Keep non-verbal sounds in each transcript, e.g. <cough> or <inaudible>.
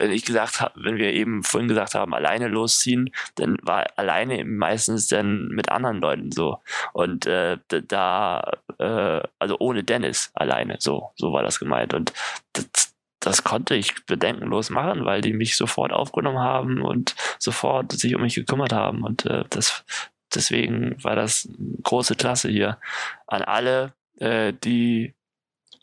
wenn ich gesagt habe, wenn wir eben vorhin gesagt haben, alleine losziehen, dann war alleine meistens dann mit anderen Leuten so. Und äh, da, äh, also ohne Dennis alleine, so, so war das gemeint. Und das, das konnte ich bedenkenlos machen, weil die mich sofort aufgenommen haben und sofort sich um mich gekümmert haben. Und äh, das deswegen war das große Klasse hier an alle, äh, die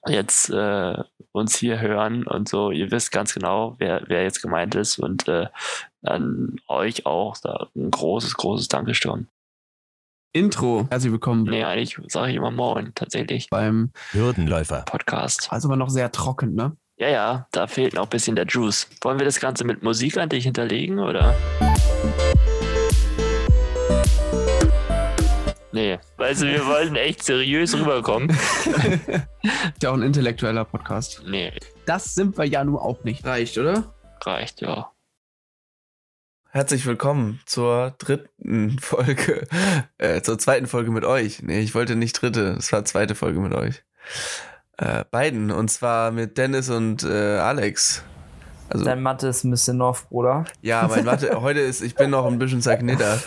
jetzt äh, uns hier hören und so, ihr wisst ganz genau, wer, wer jetzt gemeint ist und äh, an euch auch da ein großes, großes Dankeschön. Intro. Herzlich willkommen. Nee, eigentlich sage ich immer Moin, tatsächlich. Beim Hürdenläufer. Podcast. Also aber noch sehr trocken, ne? Ja, ja, da fehlt noch ein bisschen der Juice. Wollen wir das Ganze mit Musik an dich hinterlegen, oder? Nee, weißt du, wir <laughs> wollten echt seriös rüberkommen. Ist <laughs> ja auch ein intellektueller Podcast. Nee, Das sind wir ja nun auch nicht. Reicht, oder? reicht, ja. Herzlich willkommen zur dritten Folge, <laughs> äh, zur zweiten Folge mit euch. Nee, ich wollte nicht dritte, es war zweite Folge mit euch. Äh, beiden, und zwar mit Dennis und äh, Alex. Also, Dein Mathe ist ein bisschen off, Bruder. ja, mein Mathe, <laughs> heute ist, ich bin noch ein bisschen zerknittert.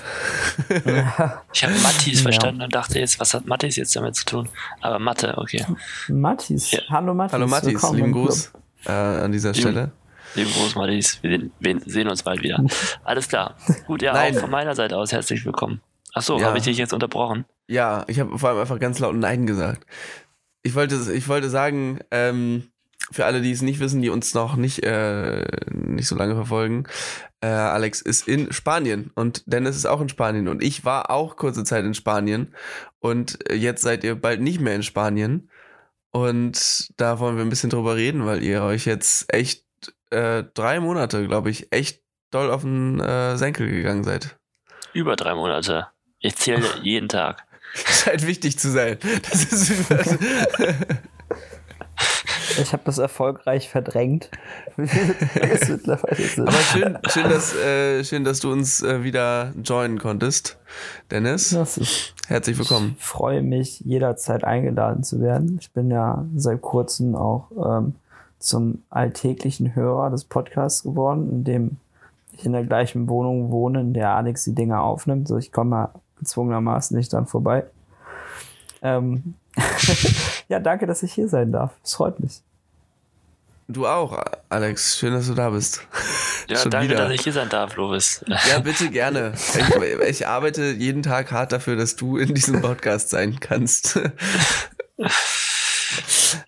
Ich habe Mattis Ja. verstanden und dachte jetzt, was hat Mattis jetzt damit zu tun? Aber Mathe, okay. Mathis. Ja. Hallo Mathis. Hallo Mathis, willkommen lieben. Gruß äh, an dieser Stelle. Liebe Groß Mattis, wir, wir sehen uns bald wieder. <laughs> Alles klar. Gut, ja, Nein. auch von meiner Seite aus herzlich willkommen. Achso, Ja. habe ich dich jetzt unterbrochen? Ja, ich habe vor allem einfach ganz laut Nein gesagt. Ich wollte, ich wollte sagen, ähm, für alle, die es nicht wissen, die uns noch nicht, äh, nicht so lange verfolgen, äh, Alex ist in Spanien und Dennis ist auch in Spanien und ich war auch kurze Zeit in Spanien und jetzt seid ihr bald nicht mehr in Spanien und da wollen wir ein bisschen drüber reden, weil ihr euch jetzt echt äh, drei Monate, glaube ich, echt doll auf den äh, Senkel gegangen seid. Über drei Monate. Ich zähle <laughs> jeden Tag. Scheint wichtig zu sein. Das ist <laughs> Ich habe das erfolgreich verdrängt. <laughs> Aber schön, schön, dass, äh, schön, dass du uns äh, wieder joinen konntest, Dennis. Ist, Herzlich willkommen. ich freue mich, jederzeit eingeladen zu werden. Ich bin ja seit kurzem auch ähm, zum alltäglichen Hörer des Podcasts geworden, in dem ich in der gleichen Wohnung wohne, in der Alex die Dinge aufnimmt. So, ich komme ja gezwungenermaßen nicht dann vorbei. Ähm, <laughs> ja, danke, dass ich hier sein darf. Es freut mich. Du auch, Alex. Schön, dass du da bist. Ja, Schon danke, wieder. dass ich hier sein darf, Lovis. Ja, <laughs> bitte gerne. Ich, ich arbeite jeden Tag hart dafür, dass du in diesem Podcast sein kannst. <laughs>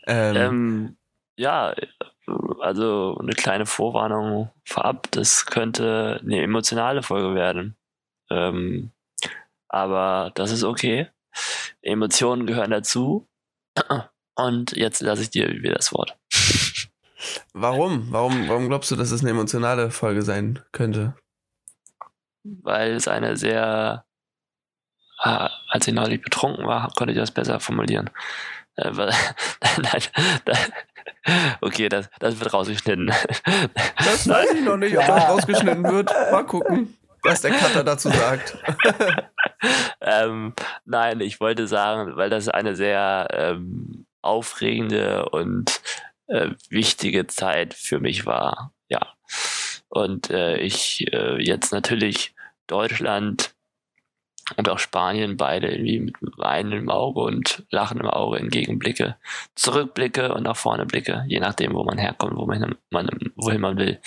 ähm, Ähm, ja, also eine kleine Vorwarnung vorab, das könnte eine emotionale Folge werden. Ähm, aber das ist okay. Emotionen gehören dazu. Und jetzt lasse ich dir wieder das Wort. warum? Warum? Warum glaubst du, dass es eine emotionale Folge sein könnte? Weil es eine sehr, ah, als ich neulich betrunken war, konnte ich das besser formulieren. Äh, weil- <laughs> Nein, da- okay, das, das wird rausgeschnitten. Das weiß ich noch nicht, ob das rausgeschnitten wird. Mal gucken, was der Cutter dazu sagt. <laughs> ähm, nein, ich wollte sagen, weil das eine sehr ähm, aufregende und äh, wichtige Zeit für mich war. Ja. Und äh, ich äh, jetzt natürlich Deutschland und auch Spanien beide irgendwie mit Weinen im Auge und Lachen im Auge entgegenblicke, zurückblicke und nach vorne blicke, je nachdem, wo man herkommt, wo man, man wohin man will.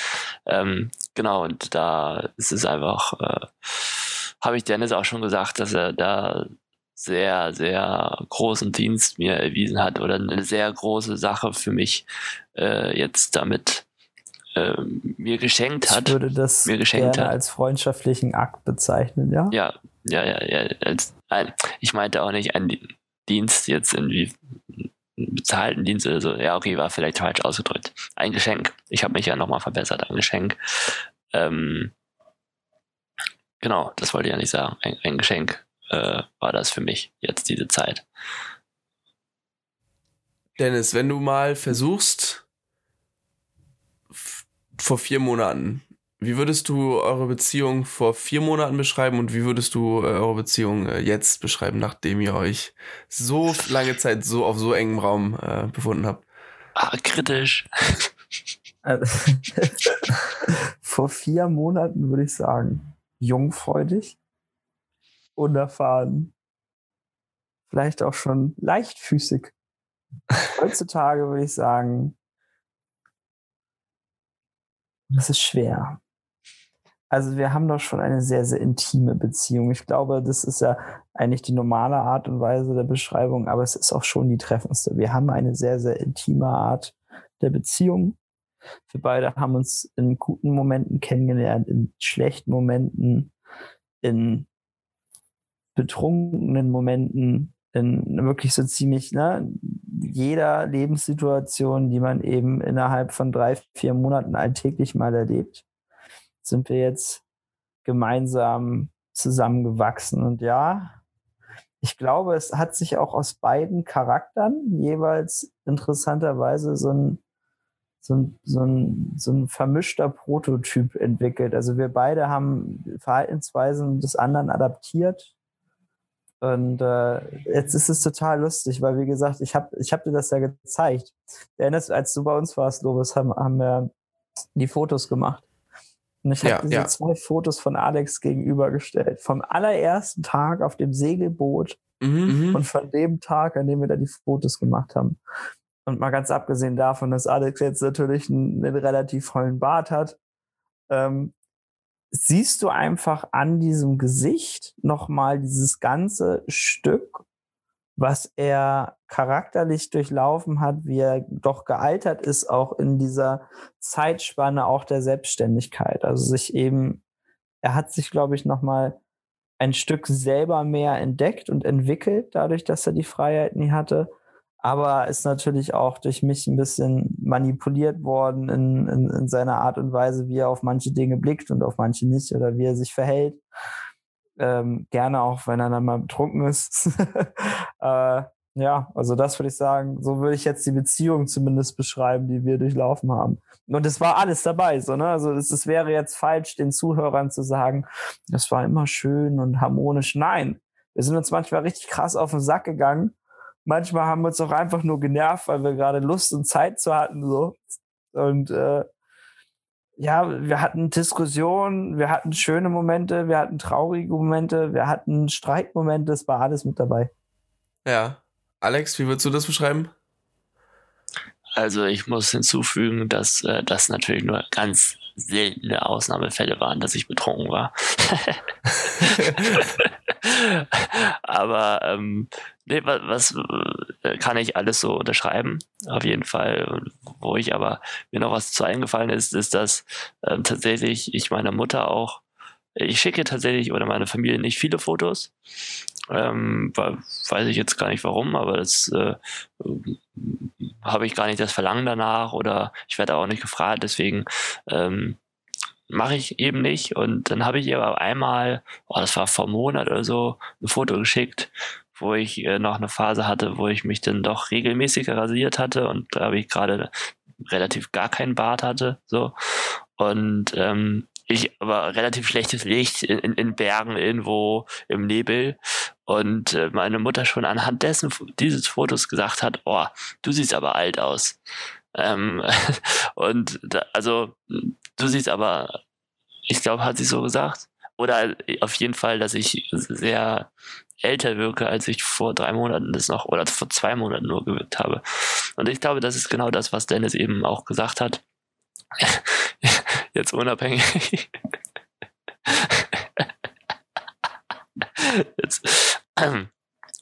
Ähm, genau, und da ist es einfach, äh, habe ich Dennis auch schon gesagt, dass er da sehr, sehr großen Dienst mir erwiesen hat oder eine sehr große Sache für mich äh, jetzt damit äh, mir geschenkt hat. Ich würde das mir geschenkt gerne hat. als freundschaftlichen Akt bezeichnen, ja? Ja, ja, ja, ja. Als, ein, ich meinte auch nicht einen Di- Dienst jetzt irgendwie einen bezahlten Dienst oder so. Ja, okay, war vielleicht falsch ausgedrückt. Ein Geschenk. Ich habe mich ja nochmal verbessert. Ein Geschenk. Ähm, genau, das wollte ich ja nicht sagen. Ein, ein Geschenk äh, war das für mich jetzt diese Zeit. Dennis, wenn du mal versuchst, vor vier Monaten, wie würdest du eure Beziehung vor vier Monaten beschreiben und wie würdest du äh, eure Beziehung äh, jetzt beschreiben, nachdem ihr euch so lange Zeit so auf so engem Raum äh, befunden habt? Ah, kritisch. Also, <laughs> vor vier Monaten würde ich sagen, jungfreudig, unerfahren, vielleicht auch schon leichtfüßig. Heutzutage würde ich sagen, das ist schwer. Also wir haben doch schon eine sehr, sehr intime Beziehung. Ich glaube, das ist ja eigentlich die normale Art und Weise der Beschreibung, aber es ist auch schon die treffendste. Wir haben eine sehr, sehr intime Art der Beziehung. Wir beide haben uns in guten Momenten kennengelernt, in schlechten Momenten, in betrunkenen Momenten, in wirklich so ziemlich ne, jeder Lebenssituation, die man eben innerhalb von drei, vier Monaten alltäglich mal erlebt, sind wir jetzt gemeinsam zusammengewachsen. Und ja, ich glaube, es hat sich auch aus beiden Charakteren jeweils interessanterweise so ein, so ein, so ein, so ein vermischter Prototyp entwickelt. Also wir beide haben Verhaltensweisen des anderen adaptiert und äh, jetzt ist es total lustig, weil wie gesagt, ich habe ich hab dir das ja gezeigt. Erinnerst als du bei uns warst, Lobes, haben, haben wir die Fotos gemacht. Und ich habe diese ja. zwei Fotos von Alex gegenübergestellt. Vom allerersten Tag auf dem Segelboot mhm. und von dem Tag, an dem wir da die Fotos gemacht haben. Und mal ganz abgesehen davon, dass Alex jetzt natürlich einen, einen relativ vollen Bart hat, ähm, siehst du einfach an diesem Gesicht nochmal dieses ganze Stück, was er charakterlich durchlaufen hat, wie er doch gealtert ist, auch in dieser Zeitspanne auch der Selbstständigkeit. Also sich eben, er hat sich, glaube ich, nochmal ein Stück selber mehr entdeckt und entwickelt, dadurch, dass er die Freiheit nie hatte aber ist natürlich auch durch mich ein bisschen manipuliert worden in, in, in, seiner Art und Weise, wie er auf manche Dinge blickt und auf manche nicht oder wie er sich verhält. Ähm, gerne auch, wenn er dann mal betrunken ist. <laughs> äh, ja, also das würde ich sagen, so würde ich jetzt die Beziehung zumindest beschreiben, die wir durchlaufen haben. Und es war alles dabei, so, ne? Also es, es wäre jetzt falsch, den Zuhörern zu sagen, das war immer schön und harmonisch. Nein, wir sind uns manchmal richtig krass auf den Sack gegangen manchmal haben wir uns auch einfach nur genervt, weil wir gerade Lust und Zeit zu hatten. So. Und äh, ja, wir hatten Diskussionen, wir hatten schöne Momente, wir hatten traurige Momente, wir hatten Streitmomente, es war alles mit dabei. Ja. Alex, wie würdest du das beschreiben? Also ich muss hinzufügen, dass äh, das natürlich nur ganz seltene Ausnahmefälle waren, dass ich betrunken war. <laughs> <laughs> Aber ähm, was, was äh, kann ich alles so unterschreiben? Auf jeden Fall. Wo ich aber mir noch was zu eingefallen ist, ist, dass ähm, tatsächlich ich meiner Mutter auch, ich schicke tatsächlich oder meine Familie nicht viele Fotos. Ähm, weiß ich jetzt gar nicht warum, aber das äh, habe ich gar nicht das Verlangen danach oder ich werde auch nicht gefragt, deswegen ähm, mache ich eben nicht. Und dann habe ich ihr aber einmal, oh, das war vor einem Monat oder so, ein Foto geschickt, wo ich äh, noch eine Phase hatte, wo ich mich dann doch regelmäßig rasiert hatte und da habe ich gerade relativ gar keinen Bart hatte. So. Und ähm, ich aber relativ schlechtes Licht in, in, in Bergen irgendwo im Nebel und äh, meine Mutter schon anhand dessen dieses Fotos gesagt hat, oh, du siehst aber alt aus. Ähm, <laughs> und da, also du siehst aber, ich glaube, hat sie so gesagt. Oder auf jeden Fall, dass ich sehr älter wirke, als ich vor drei Monaten das noch, oder vor zwei Monaten nur gewirkt habe. Und ich glaube, das ist genau das, was Dennis eben auch gesagt hat. <laughs> Jetzt unabhängig. <laughs> Jetzt, ähm,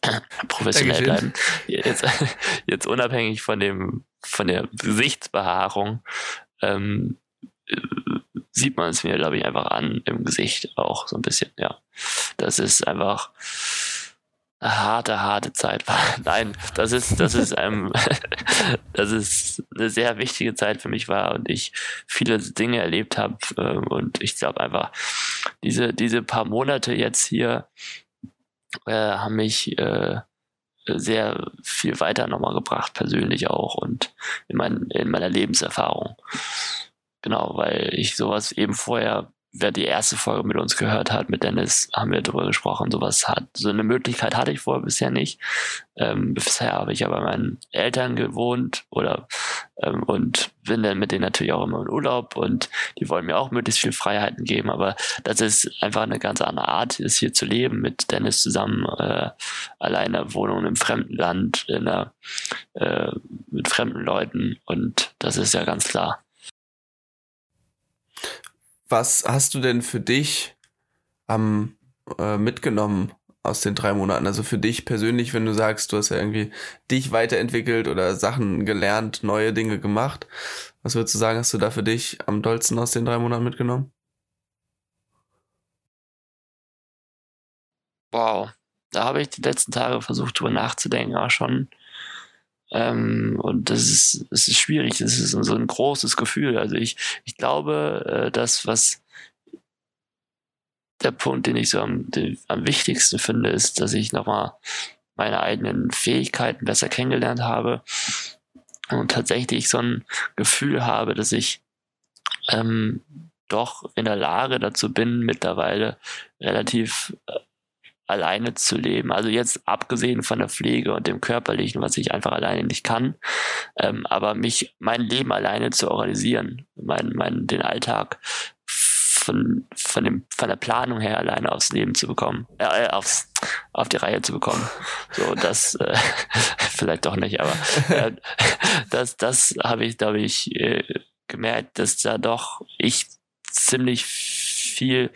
<clears throat> professionell bleiben. Jetzt, <laughs> jetzt unabhängig von dem, von der Gesichtsbehaarung, ähm, sieht man es mir, glaube ich, einfach an im Gesicht auch so ein bisschen, ja. Das ist einfach harte, harte Zeit. <laughs> Nein, das ist, das ist, ähm, <laughs> das ist eine sehr wichtige Zeit für mich war und ich viele Dinge erlebt habe ähm, und ich glaube einfach, diese, diese paar Monate jetzt hier äh, haben mich äh, sehr viel weiter nochmal gebracht, persönlich auch und in, mein, in meiner Lebenserfahrung. Genau, weil ich sowas eben vorher wer die erste Folge mit uns gehört hat, mit Dennis, haben wir darüber gesprochen. Sowas hat, so eine Möglichkeit hatte ich vorher bisher nicht. Ähm, bisher habe ich ja bei meinen Eltern gewohnt oder ähm, und bin dann mit denen natürlich auch immer in Urlaub und die wollen mir auch möglichst viel Freiheiten geben. Aber das ist einfach eine ganz andere Art, ist hier zu leben, mit Dennis zusammen, äh, alleine Wohnung im fremden Land, in einer, äh, mit fremden Leuten und das ist ja ganz klar was hast du denn für dich ähm, äh, mitgenommen aus den drei Monaten? Also für dich persönlich, wenn du sagst, du hast ja irgendwie dich weiterentwickelt oder Sachen gelernt, neue Dinge gemacht. Was würdest du sagen, hast du da für dich am dollsten aus den drei Monaten mitgenommen? Wow, da habe ich die letzten Tage versucht, drüber nachzudenken, auch schon. Ähm, und das ist, das ist schwierig, das ist so ein großes Gefühl. Also ich, ich glaube, äh, das, was der Punkt, den ich so am, den, am wichtigsten finde, ist, dass ich nochmal meine eigenen Fähigkeiten besser kennengelernt habe und tatsächlich so ein Gefühl habe, dass ich ähm, doch in der Lage dazu bin, mittlerweile relativ äh, alleine zu leben. Also jetzt abgesehen von der Pflege und dem Körperlichen, was ich einfach alleine nicht kann, ähm, aber mich, mein Leben alleine zu organisieren, mein, mein, den Alltag von, von, dem, von der Planung her alleine aufs Leben zu bekommen, äh, aufs, auf die Reihe zu bekommen. So, das äh, <laughs> vielleicht doch nicht, aber äh, <laughs> das, das habe ich, glaube ich, äh, gemerkt, dass da doch ich ziemlich viel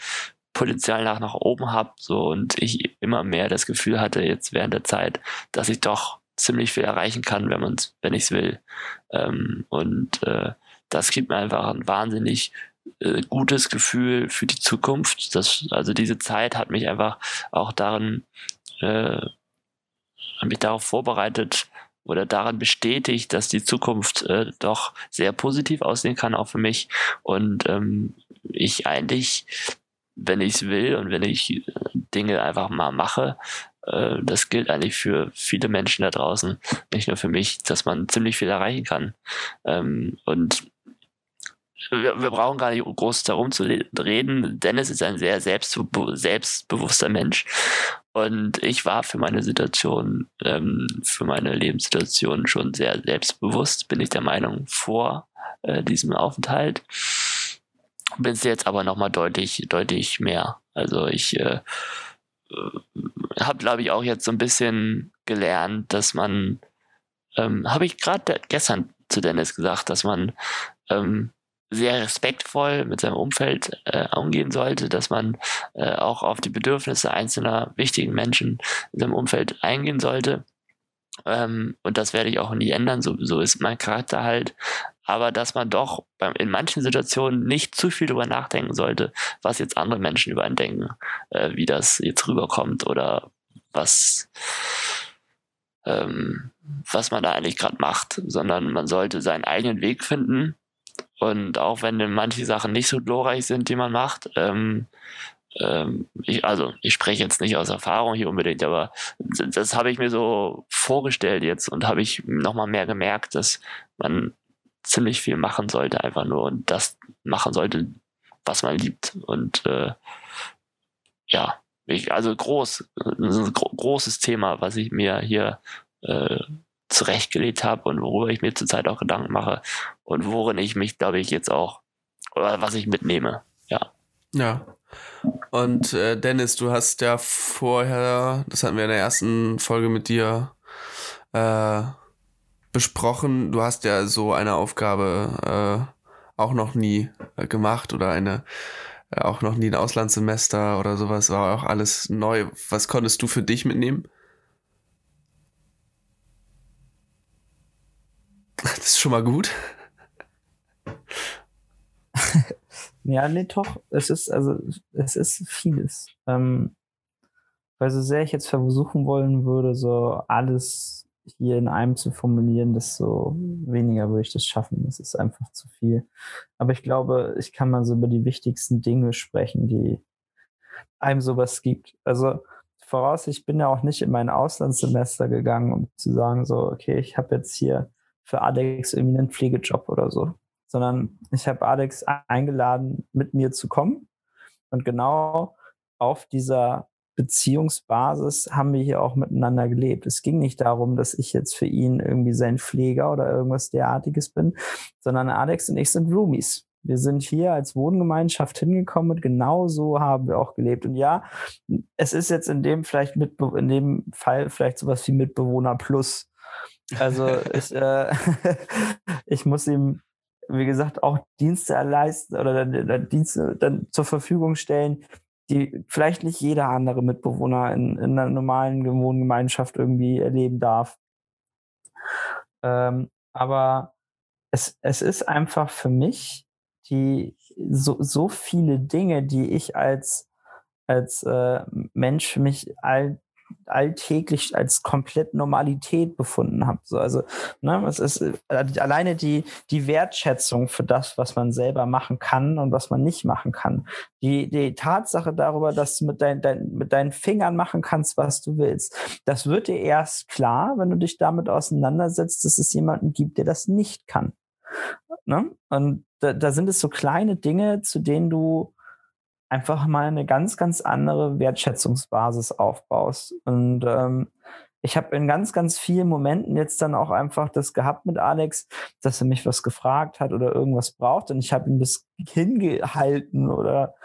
Potenzial nach, nach oben habe so und ich immer mehr das Gefühl hatte jetzt während der Zeit, dass ich doch ziemlich viel erreichen kann, wenn man wenn ich es will. Ähm, und äh, das gibt mir einfach ein wahnsinnig äh, gutes Gefühl für die Zukunft. Das, also diese Zeit hat mich einfach auch darin, äh, mich darauf vorbereitet oder daran bestätigt, dass die Zukunft äh, doch sehr positiv aussehen kann, auch für mich. Und ähm, ich eigentlich wenn ich es will und wenn ich äh, Dinge einfach mal mache, äh, das gilt eigentlich für viele Menschen da draußen, nicht nur für mich, dass man ziemlich viel erreichen kann. Ähm, und wir, brauchen gar nicht groß darum zu reden. Dennis ist ein sehr selbstbe selbstbewusster Mensch. Und ich war für meine Situation, ähm, für meine Lebenssituation schon sehr selbstbewusst, bin ich der Meinung, vor äh, diesem Aufenthalt bin es jetzt aber nochmal deutlich, deutlich mehr. Also ich äh, äh habe, glaube ich, auch jetzt so ein bisschen gelernt, dass man, ähm, habe ich gerade gestern zu Dennis gesagt, dass man ähm, sehr respektvoll mit seinem Umfeld äh, umgehen sollte, dass man äh, auch auf die Bedürfnisse einzelner wichtigen Menschen in seinem Umfeld eingehen sollte. Ähm, und das werde ich auch nie ändern, so, so ist mein Charakter halt aber dass man doch beim, in manchen Situationen nicht zu viel darüber nachdenken sollte, was jetzt andere Menschen über einen denken, äh, wie das jetzt rüberkommt oder was, ähm, was man da eigentlich gerade macht, sondern man sollte seinen eigenen Weg finden. Und auch wenn manche Sachen nicht so glorreich sind, die man macht, ähm, ähm, ich, also ich spreche jetzt nicht aus Erfahrung hier unbedingt, aber das, das habe ich mir so vorgestellt jetzt und habe ich nochmal mehr gemerkt, dass man ziemlich viel machen sollte, einfach nur und das machen sollte, was man liebt. Und äh, ja, ich, also groß, ein gro großes Thema, was ich mir hier äh, zurechtgelegt habe und worüber ich mir zurzeit auch Gedanken mache und worin ich mich, glaube ich, jetzt auch, oder was ich mitnehme. Ja. Ja. Und äh, Dennis, du hast ja vorher, das hatten wir in der ersten Folge mit dir, äh, besprochen. Du hast ja so eine Aufgabe äh, auch noch nie äh, gemacht oder eine äh, auch noch nie ein Auslandssemester oder sowas. War auch alles neu. Was konntest du für dich mitnehmen? Das ist schon mal gut. <laughs> ja, nee, doch. Es ist, also, es ist vieles. Ähm, weil so sehr ich jetzt versuchen wollen würde, so alles hier in einem zu formulieren, desto weniger würde ich das schaffen. Das ist einfach zu viel. Aber ich glaube, ich kann mal so über die wichtigsten Dinge sprechen, die einem sowas gibt. Also voraus, ich bin ja auch nicht in mein Auslandssemester gegangen, um zu sagen, so, okay, ich habe jetzt hier für Alex irgendwie einen Pflegejob oder so, sondern ich habe Alex eingeladen, mit mir zu kommen Und genau auf dieser Beziehungsbasis haben wir hier auch miteinander gelebt. Es ging nicht darum, dass ich jetzt für ihn irgendwie sein Pfleger oder irgendwas derartiges bin, sondern Alex und ich sind Roomies. Wir sind hier als Wohngemeinschaft hingekommen und genau so haben wir auch gelebt. Und ja, es ist jetzt in dem vielleicht mit, in dem Fall vielleicht sowas wie Mitbewohner plus. Also ich, äh, <laughs> ich muss ihm, wie gesagt, auch Dienste erleisten oder dann, dann Dienste dann zur Verfügung stellen, die vielleicht nicht jeder andere Mitbewohner in, in einer normalen Wohngemeinschaft irgendwie erleben darf. Ähm, aber es, es ist einfach für mich die so, so viele Dinge, die ich als, als äh, Mensch mich all, alltäglich als komplett Normalität befunden habe. So, also, ne, es ist äh, alleine die, die Wertschätzung für das, was man selber machen kann und was man nicht machen kann. Die, die Tatsache darüber, dass du mit, dein, dein, mit deinen Fingern machen kannst, was du willst. Das wird dir erst klar, wenn du dich damit auseinandersetzt, dass es jemanden gibt, der das nicht kann. Ne? Und da, da sind es so kleine Dinge, zu denen du einfach mal eine ganz, ganz andere Wertschätzungsbasis aufbaust. Und ähm, ich habe in ganz, ganz vielen Momenten jetzt dann auch einfach das gehabt mit Alex, dass er mich was gefragt hat oder irgendwas braucht. Und ich habe ihn bis hingehalten oder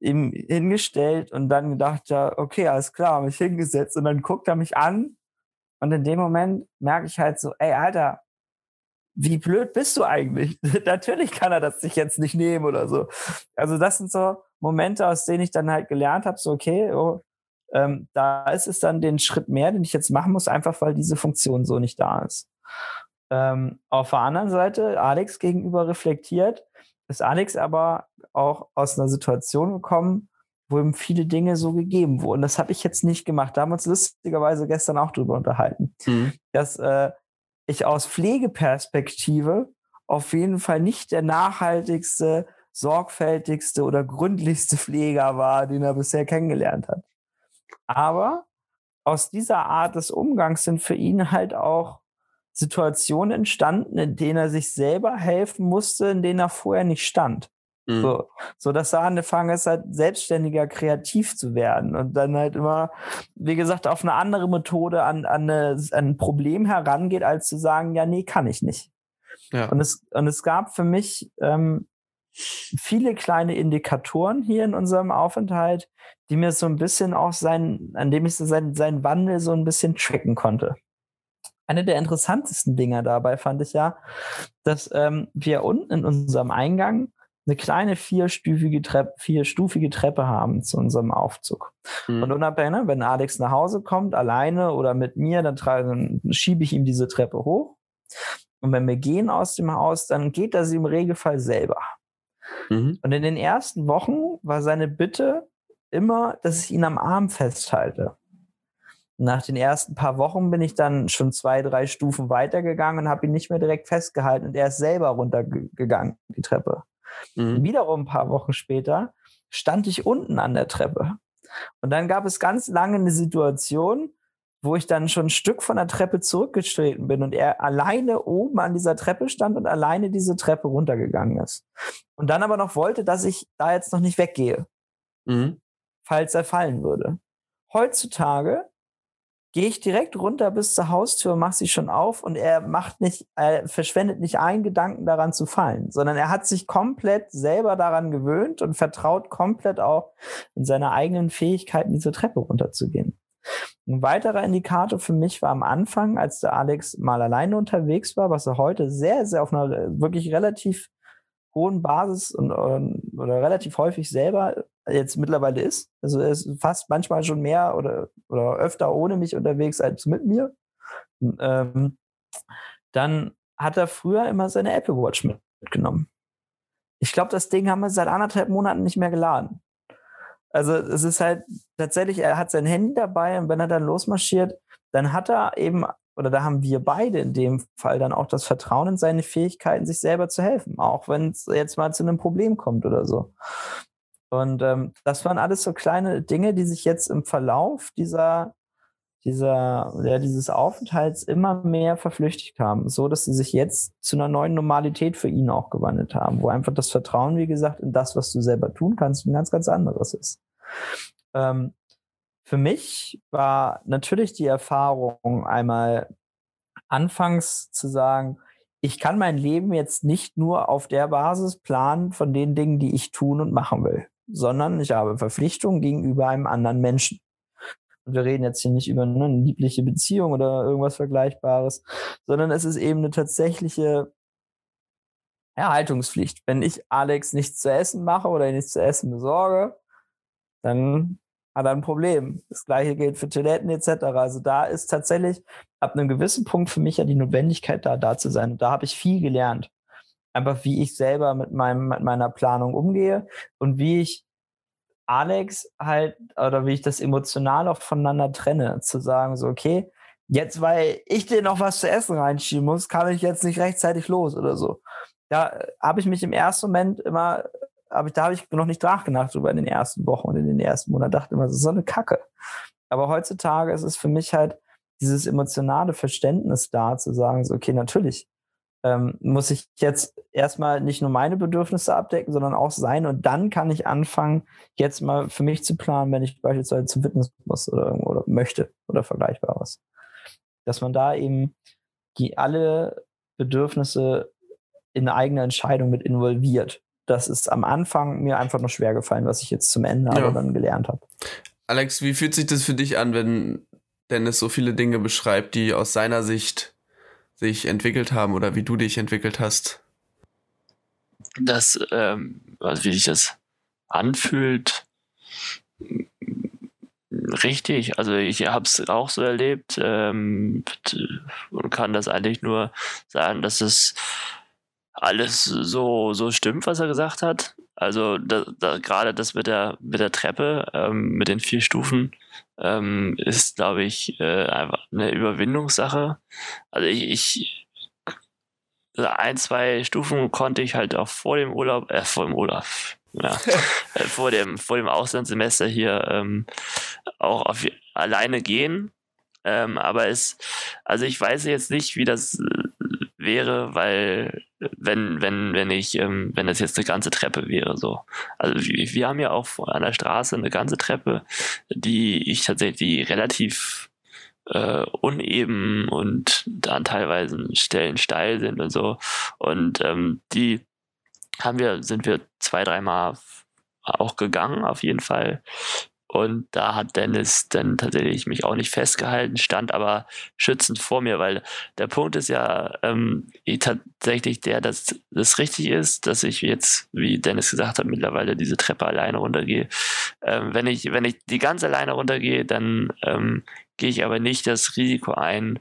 ihm hingestellt und dann gedacht, ja, okay, alles klar, mich hingesetzt. Und dann guckt er mich an. Und in dem Moment merke ich halt so, ey, Alter, wie blöd bist du eigentlich? <laughs> Natürlich kann er das sich jetzt nicht nehmen oder so. Also das sind so Momente, aus denen ich dann halt gelernt habe, so okay, oh, ähm, da ist es dann den Schritt mehr, den ich jetzt machen muss, einfach weil diese Funktion so nicht da ist. Ähm, auf der anderen Seite, Alex gegenüber reflektiert, ist Alex aber auch aus einer Situation gekommen, wo ihm viele Dinge so gegeben wurden. Das habe ich jetzt nicht gemacht. Da haben wir uns lustigerweise gestern auch drüber unterhalten. Mhm. Dass äh, ich aus Pflegeperspektive auf jeden Fall nicht der nachhaltigste, sorgfältigste oder gründlichste <laughs> Pfleger war, den er bisher kennengelernt hat. Aber aus dieser Art des Umgangs sind für ihn halt auch Situationen entstanden, in denen er sich selber helfen musste, in denen er vorher nicht stand. Mhm. So, so dass er angefangen ist, halt selbstständiger kreativ zu werden und dann halt immer, wie gesagt, auf eine andere Methode an, an, eine, an ein Problem herangeht, als zu sagen, ja, nee, kann ich nicht. Ja. Und, es, und es gab für mich ähm, viele kleine Indikatoren hier in unserem Aufenthalt, die mir so ein bisschen auch sein, an dem ich so seinen sein Wandel so ein bisschen tracken konnte. Eine der interessantesten Dinge dabei fand ich ja, dass ähm, wir unten in unserem Eingang eine kleine vierstufige Treppe, vierstufige Treppe haben zu unserem Aufzug. Mhm. Und unabhängig, wenn Alex nach Hause kommt, alleine oder mit mir, dann, dann schiebe ich ihm diese Treppe hoch. Und wenn wir gehen aus dem Haus, dann geht das im Regelfall selber. Mhm. Und in den ersten Wochen war seine Bitte immer, dass ich ihn am Arm festhalte. Nach den ersten paar Wochen bin ich dann schon zwei, drei Stufen weitergegangen und habe ihn nicht mehr direkt festgehalten und er ist selber runtergegangen, die Treppe. Mhm. Wiederum ein paar Wochen später stand ich unten an der Treppe. Und dann gab es ganz lange eine Situation, wo ich dann schon ein Stück von der Treppe zurückgetreten bin und er alleine oben an dieser Treppe stand und alleine diese Treppe runtergegangen ist. Und dann aber noch wollte, dass ich da jetzt noch nicht weggehe, mhm. falls er fallen würde. Heutzutage gehe ich direkt runter bis zur Haustür, mache sie schon auf und er macht nicht, er verschwendet nicht einen Gedanken daran zu fallen, sondern er hat sich komplett selber daran gewöhnt und vertraut komplett auch in seine eigenen Fähigkeiten, diese Treppe runterzugehen. Ein weiterer Indikator für mich war am Anfang, als der Alex mal alleine unterwegs war, was er heute sehr, sehr auf einer wirklich relativ hohen Basis und, oder relativ häufig selber jetzt mittlerweile ist. Also er ist fast manchmal schon mehr oder, oder öfter ohne mich unterwegs als mit mir. Ähm, dann hat er früher immer seine Apple Watch mitgenommen. Ich glaube, das Ding haben wir seit anderthalb Monaten nicht mehr geladen. Also es ist halt tatsächlich, er hat sein Handy dabei und wenn er dann losmarschiert, dann hat er eben, oder da haben wir beide in dem Fall dann auch das Vertrauen in seine Fähigkeiten, sich selber zu helfen, auch wenn es jetzt mal zu einem Problem kommt oder so. Und ähm, das waren alles so kleine Dinge, die sich jetzt im Verlauf dieser dieser, ja, dieses Aufenthalts immer mehr verflüchtigt haben, so dass sie sich jetzt zu einer neuen Normalität für ihn auch gewandelt haben, wo einfach das Vertrauen, wie gesagt, in das, was du selber tun kannst, ein ganz, ganz anderes ist. Ähm, für mich war natürlich die Erfahrung einmal anfangs zu sagen, ich kann mein Leben jetzt nicht nur auf der Basis planen von den Dingen, die ich tun und machen will, sondern ich habe Verpflichtungen gegenüber einem anderen Menschen. Und wir reden jetzt hier nicht über ne, eine liebliche Beziehung oder irgendwas Vergleichbares, sondern es ist eben eine tatsächliche Erhaltungspflicht. Wenn ich Alex nichts zu essen mache oder nichts zu essen besorge, dann hat er ein Problem. Das gleiche gilt für Toiletten etc. Also da ist tatsächlich ab einem gewissen Punkt für mich ja die Notwendigkeit da, da zu sein. Und da habe ich viel gelernt. Einfach wie ich selber mit, meinem, mit meiner Planung umgehe und wie ich Alex halt, oder wie ich das emotional auch voneinander trenne, zu sagen, so, okay, jetzt, weil ich dir noch was zu essen reinschieben muss, kann ich jetzt nicht rechtzeitig los oder so. Da äh, habe ich mich im ersten Moment immer, aber da habe ich noch nicht nachgedacht drüber in den ersten Wochen und in den ersten Monaten, dachte immer, das ist so eine Kacke. Aber heutzutage ist es für mich halt dieses emotionale Verständnis da, zu sagen, so, okay, natürlich, ähm, muss ich jetzt erstmal nicht nur meine Bedürfnisse abdecken, sondern auch sein. Und dann kann ich anfangen, jetzt mal für mich zu planen, wenn ich beispielsweise zum Fitness muss oder, oder möchte oder Vergleichbares. Dass man da eben die alle Bedürfnisse in eine eigene Entscheidung mit involviert. Das ist am Anfang mir einfach noch schwer gefallen, was ich jetzt zum Ende ja. aber dann gelernt habe. Alex, wie fühlt sich das für dich an, wenn Dennis so viele Dinge beschreibt, die aus seiner Sicht sich entwickelt haben oder wie du dich entwickelt hast? Das, ähm, also wie sich das anfühlt, richtig. Also ich habe es auch so erlebt ähm, und kann das eigentlich nur sagen, dass es alles so, so stimmt, was er gesagt hat. Also da, da, gerade das mit der, mit der Treppe, ähm, mit den vier Stufen, ähm, ist, glaube ich, äh, einfach eine Überwindungssache. Also ich, ich ein, zwei Stufen konnte ich halt auch vor dem Urlaub, äh, vor dem Urlaub, ja, <laughs> äh, vor dem, vor dem Auslandssemester hier ähm, auch auf, alleine gehen. Ähm, aber es, also ich weiß jetzt nicht, wie das äh, wäre, weil wenn, wenn, wenn ich, ähm, wenn das jetzt eine ganze Treppe wäre, so. Also wir, wir haben ja auch an der Straße eine ganze Treppe, die ich tatsächlich relativ äh, uneben und dann teilweise Stellen steil sind und so. Und ähm, die haben wir, sind wir zwei, dreimal auch gegangen, auf jeden Fall. Und da hat Dennis dann tatsächlich mich auch nicht festgehalten, stand aber schützend vor mir, weil der Punkt ist ja ähm, tatsächlich der, dass das richtig ist, dass ich jetzt, wie Dennis gesagt hat, mittlerweile diese Treppe alleine runtergehe. Ähm, wenn ich, wenn ich die ganz alleine runtergehe, dann ähm, gehe ich aber nicht das Risiko ein,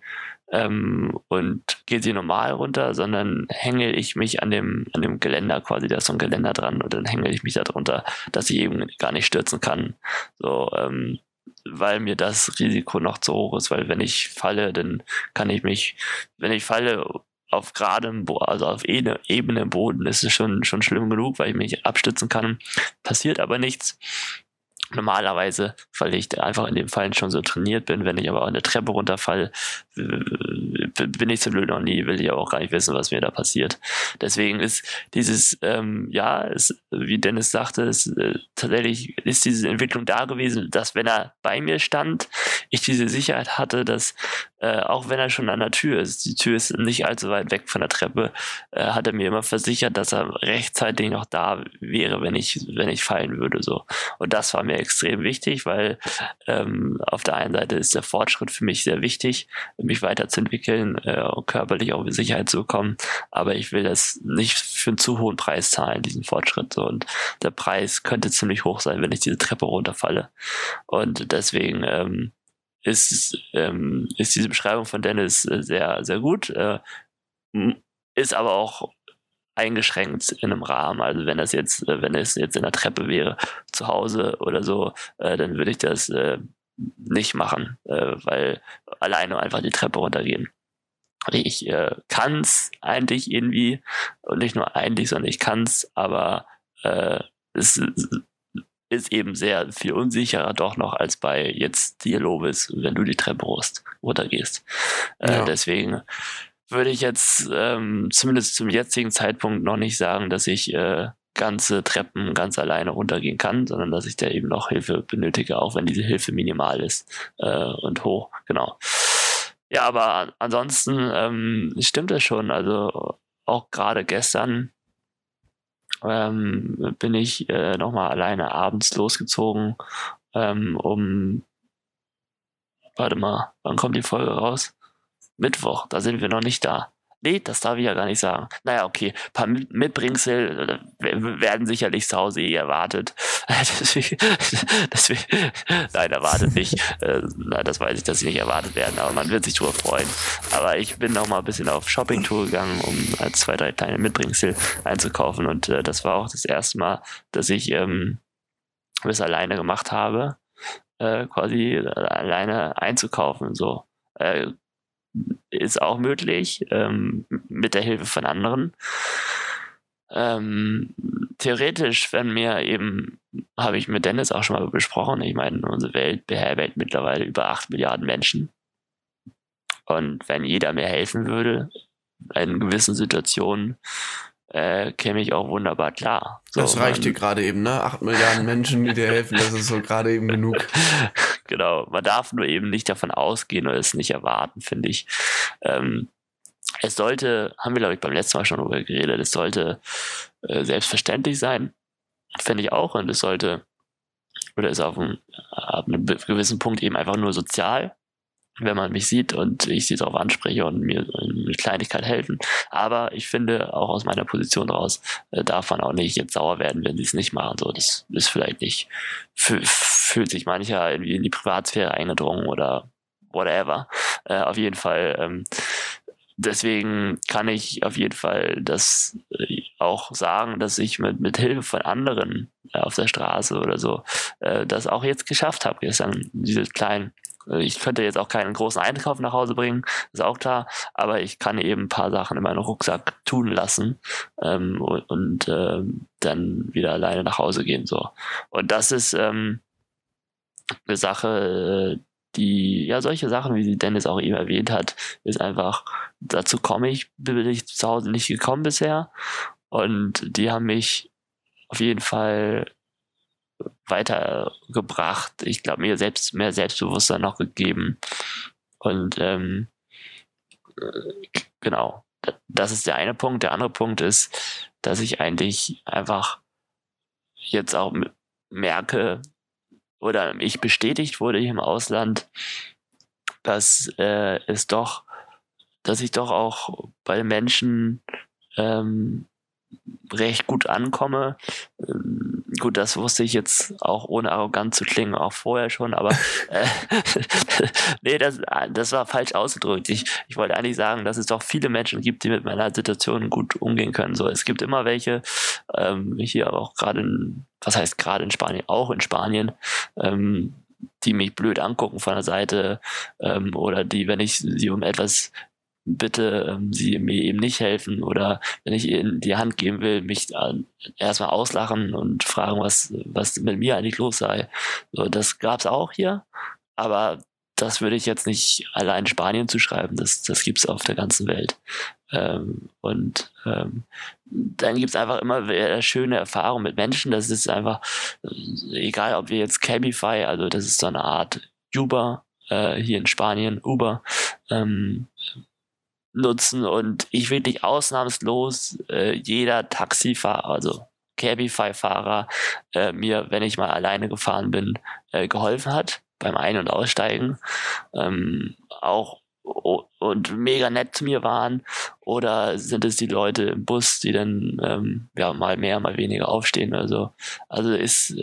ähm, und gehe sie normal runter, sondern hänge ich mich an dem, an dem Geländer quasi, da ist so ein Geländer dran und dann hänge ich mich da drunter, dass ich eben gar nicht stürzen kann. So, ähm, weil mir das Risiko noch zu hoch ist, weil wenn ich falle, dann kann ich mich, wenn ich falle auf geradem, also auf Ebene im Boden, ist es schon, schon schlimm genug, weil ich mich abstützen kann. Passiert aber nichts. Normalerweise, weil ich einfach in dem Fall schon so trainiert bin, wenn ich aber auch eine Treppe runterfalle, bin ich zum Glück noch nie, will ich aber auch gar nicht wissen, was mir da passiert. Deswegen ist dieses, ähm, ja, ist, wie Dennis sagte, ist, äh, tatsächlich ist diese Entwicklung da gewesen, dass wenn er bei mir stand, ich diese Sicherheit hatte, dass äh, auch wenn er schon an der Tür ist, die Tür ist nicht allzu weit weg von der Treppe, äh, hat er mir immer versichert, dass er rechtzeitig noch da wäre, wenn ich, wenn ich fallen würde. So. Und das war mir extrem wichtig, weil ähm, auf der einen Seite ist der Fortschritt für mich sehr wichtig, mich weiterzuentwickeln äh, körperlich auch in Sicherheit zu bekommen. Aber ich will das nicht für einen zu hohen Preis zahlen, diesen Fortschritt. So. Und der Preis könnte ziemlich hoch sein, wenn ich diese Treppe runterfalle. Und deswegen ähm, ist, ähm, ist diese Beschreibung von Dennis äh, sehr, sehr gut, äh, ist aber auch eingeschränkt in einem Rahmen. Also wenn das jetzt, äh, wenn es jetzt in der Treppe wäre, zu Hause oder so, äh, dann würde ich das äh, nicht machen, äh, weil alleine einfach die Treppe runtergehen. Ich äh, kann es eigentlich irgendwie, und nicht nur eigentlich, sondern ich kann es, aber es ist eben sehr viel unsicherer doch noch als bei jetzt dir Lobes, wenn du die Treppe runtergehst. Äh, ja. Deswegen würde ich jetzt ähm, zumindest zum jetzigen Zeitpunkt noch nicht sagen, dass ich äh, ganze Treppen ganz alleine runtergehen kann, sondern dass ich da eben noch Hilfe benötige, auch wenn diese Hilfe minimal ist äh, und hoch. Genau. Ja, aber ansonsten ähm, stimmt es schon. Also auch gerade gestern ähm, bin ich äh, nochmal alleine abends losgezogen, ähm, um, warte mal, wann kommt die Folge raus? Mittwoch, da sind wir noch nicht da. Nee, das darf ich ja gar nicht sagen. Naja, okay, ein paar Mitbringsel äh, werden sicherlich zu Hause eh erwartet. <laughs> deswegen, deswegen, nein, erwartet nicht. <laughs> Äh, nein, das weiß ich, dass sie nicht erwartet werden, aber man wird sich drüber freuen. Aber ich bin noch mal ein bisschen auf Shoppingtour gegangen, um zwei, drei kleine Mitbringsel einzukaufen. Und äh, das war auch das erste Mal, dass ich ähm, das alleine gemacht habe, äh, quasi alleine einzukaufen. So. Ist auch möglich, ähm, mit der Hilfe von anderen. Ähm, theoretisch, wenn mir eben, habe ich mit Dennis auch schon mal besprochen, ich meine, unsere Welt beherbergt mittlerweile über 8 Milliarden Menschen. Und wenn jeder mir helfen würde, in gewissen Situationen, äh, käme ich auch wunderbar klar. So, das reicht dir gerade eben, ne? Acht Milliarden Menschen, die dir helfen, das ist so gerade eben genug. <laughs> genau, man darf nur eben nicht davon ausgehen oder es nicht erwarten, finde ich. Ähm, es sollte, haben wir glaube ich beim letzten Mal schon darüber geredet, es sollte äh, selbstverständlich sein, finde ich auch, und es sollte, oder ist auf einem, ab einem gewissen Punkt eben einfach nur sozial wenn man mich sieht und ich sie darauf anspreche und mir mit Kleinigkeit helfen. Aber ich finde, auch aus meiner Position raus, äh, darf man auch nicht jetzt sauer werden, wenn sie es nicht machen. So, das ist vielleicht nicht, fühlt sich mancher irgendwie in die Privatsphäre eingedrungen oder whatever. Äh, auf jeden Fall, ähm, deswegen kann ich auf jeden Fall das äh, auch sagen, dass ich mit, mit Hilfe von anderen äh, auf der Straße oder so äh, das auch jetzt geschafft habe gestern, diese kleinen ich könnte jetzt auch keinen großen Einkauf nach Hause bringen, ist auch klar, aber ich kann eben ein paar Sachen in meinen Rucksack tun lassen ähm, und, und äh, dann wieder alleine nach Hause gehen. So. Und das ist ähm, eine Sache, die, ja, solche Sachen, wie sie Dennis auch eben erwähnt hat, ist einfach, dazu komme ich, bin ich zu Hause nicht gekommen bisher. Und die haben mich auf jeden Fall weitergebracht. Ich glaube, mir selbst mehr Selbstbewusstsein noch gegeben. Und ähm, äh, genau, das ist der eine Punkt. Der andere Punkt ist, dass ich eigentlich einfach jetzt auch merke oder ich bestätigt wurde hier im Ausland, dass äh, es doch, dass ich doch auch bei Menschen ähm, recht gut ankomme. Ähm, gut, das wusste ich jetzt auch ohne arrogant zu klingen, auch vorher schon, aber <laughs> äh, <laughs> nee, das, das war falsch ausgedrückt. Ich, ich wollte eigentlich sagen, dass es doch viele Menschen gibt, die mit meiner Situation gut umgehen können. So, es gibt immer welche, ähm, hier auch gerade in, was heißt gerade in Spanien, auch in Spanien, ähm, die mich blöd angucken von der Seite ähm, oder die, wenn ich sie um etwas bitte ähm, sie mir eben nicht helfen oder wenn ich ihnen die Hand geben will, mich äh, erstmal auslachen und fragen, was, was mit mir eigentlich los sei. So, das gab's auch hier, aber das würde ich jetzt nicht allein Spanien zuschreiben, das, das gibt's auf der ganzen Welt. Ähm, und ähm, dann gibt's einfach immer wieder schöne Erfahrungen mit Menschen. Das ist einfach, äh, egal ob wir jetzt Cabify, also das ist so eine Art Uber, äh, hier in Spanien, Uber, ähm, nutzen und ich wirklich ausnahmslos äh, jeder Taxifahrer, also Cabify-Fahrer, äh, mir, wenn ich mal alleine gefahren bin, äh, geholfen hat beim Ein- und Aussteigen. Ähm, auch und mega nett zu mir waren oder sind es die Leute im Bus, die dann ähm, ja mal mehr, mal weniger aufstehen oder so. Also ist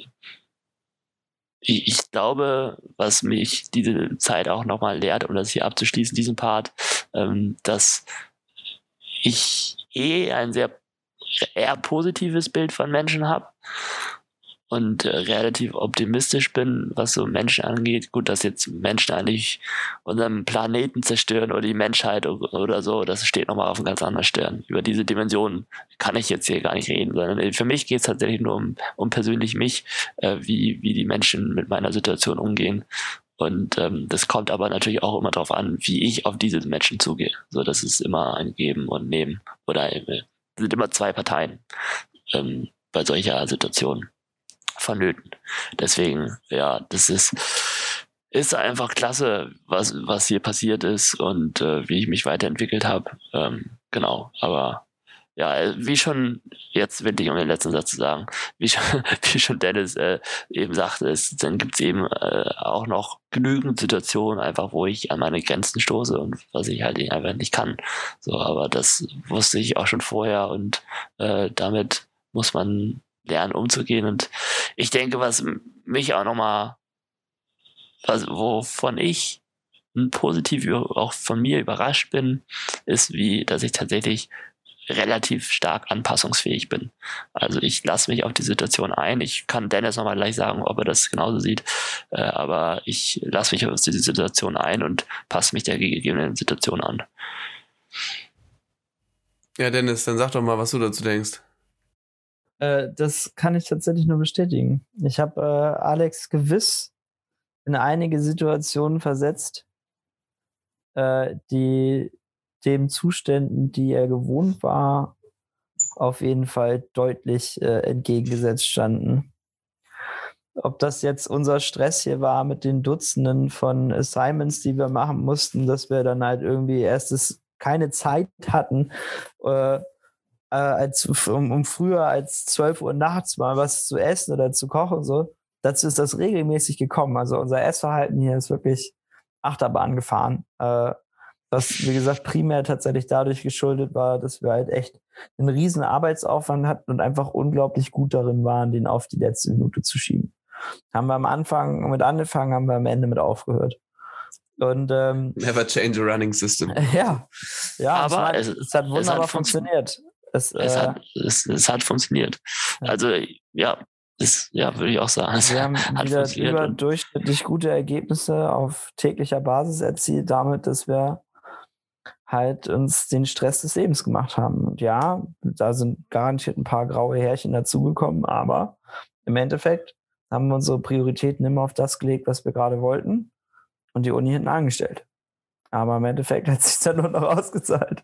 ich, ich glaube, was mich diese Zeit auch nochmal lehrt, um das hier abzuschließen, diesen Part, ähm, dass ich eh ein sehr eher positives Bild von Menschen habe und äh, relativ optimistisch bin, was so Menschen angeht. Gut, dass jetzt Menschen eigentlich unseren Planeten zerstören oder die Menschheit oder so, das steht nochmal auf einem ganz anderen Stern. Über diese Dimension kann ich jetzt hier gar nicht reden, sondern äh, für mich geht es tatsächlich nur um, um persönlich mich, äh, wie, wie die Menschen mit meiner Situation umgehen. Und ähm, das kommt aber natürlich auch immer darauf an, wie ich auf diese Menschen zugehe. So, das ist immer ein Geben und Nehmen. Oder äh, sind immer zwei Parteien ähm, bei solcher Situation vonnöten. Deswegen, ja, das ist, ist einfach klasse, was, was hier passiert ist und äh, wie ich mich weiterentwickelt habe. Ähm, genau, aber ja, äh, wie schon, jetzt will ich um den letzten Satz zu sagen, <laughs> wie schon, wie schon Dennis äh, eben sagte, es, dann gibt es eben äh, auch noch genügend Situationen, einfach wo ich an meine Grenzen stoße und was ich halt einfach nicht kann. So, aber das wusste ich auch schon vorher und äh, damit muss man lernen umzugehen. Und ich denke, was mich auch nochmal, was, wovon ich positiv auch von mir überrascht bin, ist, wie, dass ich tatsächlich relativ stark anpassungsfähig bin. Also ich lasse mich auf die Situation ein. Ich kann Dennis nochmal gleich sagen, ob er das genauso sieht. Äh, aber ich lasse mich auf diese Situation ein und passe mich der gegebenen Situation an. Ja, Dennis, dann sag doch mal, was du dazu denkst. Äh, das kann ich tatsächlich nur bestätigen. Ich habe äh, Alex gewiss in einige Situationen versetzt, äh, die dem Zuständen, die er gewohnt war, auf jeden Fall deutlich äh, entgegengesetzt standen. Ob das jetzt unser Stress hier war mit den Dutzenden von Assignments, die wir machen mussten, dass wir dann halt irgendwie erstes keine Zeit hatten, äh, äh, als, um, um, früher als 12 Uhr nachts mal was zu essen oder zu kochen so. Dazu ist das regelmäßig gekommen. Also unser Essverhalten hier ist wirklich Achterbahn gefahren. Äh, was, wie gesagt, primär tatsächlich dadurch geschuldet war, dass wir halt echt einen riesen Arbeitsaufwand hatten und einfach unglaublich gut darin waren, den auf die letzte Minute zu schieben. Haben wir am Anfang mit angefangen, haben wir am Ende mit aufgehört. Und ähm, Never change a running system. <laughs> Ja, ja, aber es, es, hat wunderbar es hat funktioniert. Es, es, äh, hat, es, es hat funktioniert. Also ja, das, ja, würde ich auch sagen. Wir haben wieder überdurchschnittlich gute Ergebnisse auf täglicher Basis erzielt, damit, dass wir halt uns den Stress des Lebens gemacht haben. Und ja, da sind garantiert ein paar graue Härchen dazugekommen, aber im Endeffekt haben wir unsere Prioritäten immer auf das gelegt, was wir gerade wollten und die Uni hinten angestellt. Aber im Endeffekt <laughs> hat sich dann nur noch ausgezahlt.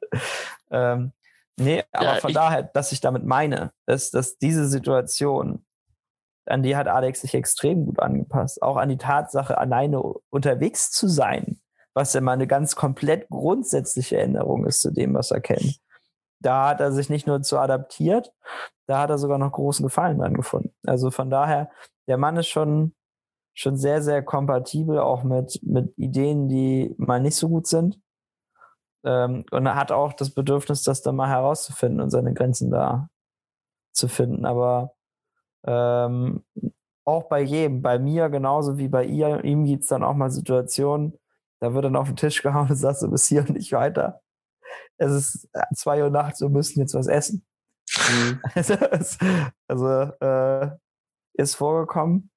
Ähm, Nee, aber ja, von daher, dass ich damit meine, dass, dass diese Situation, an die hat Alex sich extrem gut angepasst. Auch an die Tatsache, alleine unterwegs zu sein, was ja mal eine ganz komplett grundsätzliche Änderung ist zu dem, was er kennt. Da hat er sich nicht nur zu adaptiert, da hat er sogar noch großen Gefallen dran gefunden. Also von daher, der Mann ist schon, schon sehr, sehr kompatibel, auch mit, mit Ideen, die mal nicht so gut sind. Ähm, und er hat auch das Bedürfnis, das dann mal herauszufinden und seine Grenzen da zu finden. Aber ähm, auch bei jedem, bei mir genauso wie bei ihr, ihm gibt es dann auch mal Situationen, da wird dann auf den Tisch gehauen und sagt so bis hier und nicht weiter. Es ist äh, zwei Uhr nachts, wir müssen jetzt was essen. Mhm. <laughs> also äh, ist vorgekommen,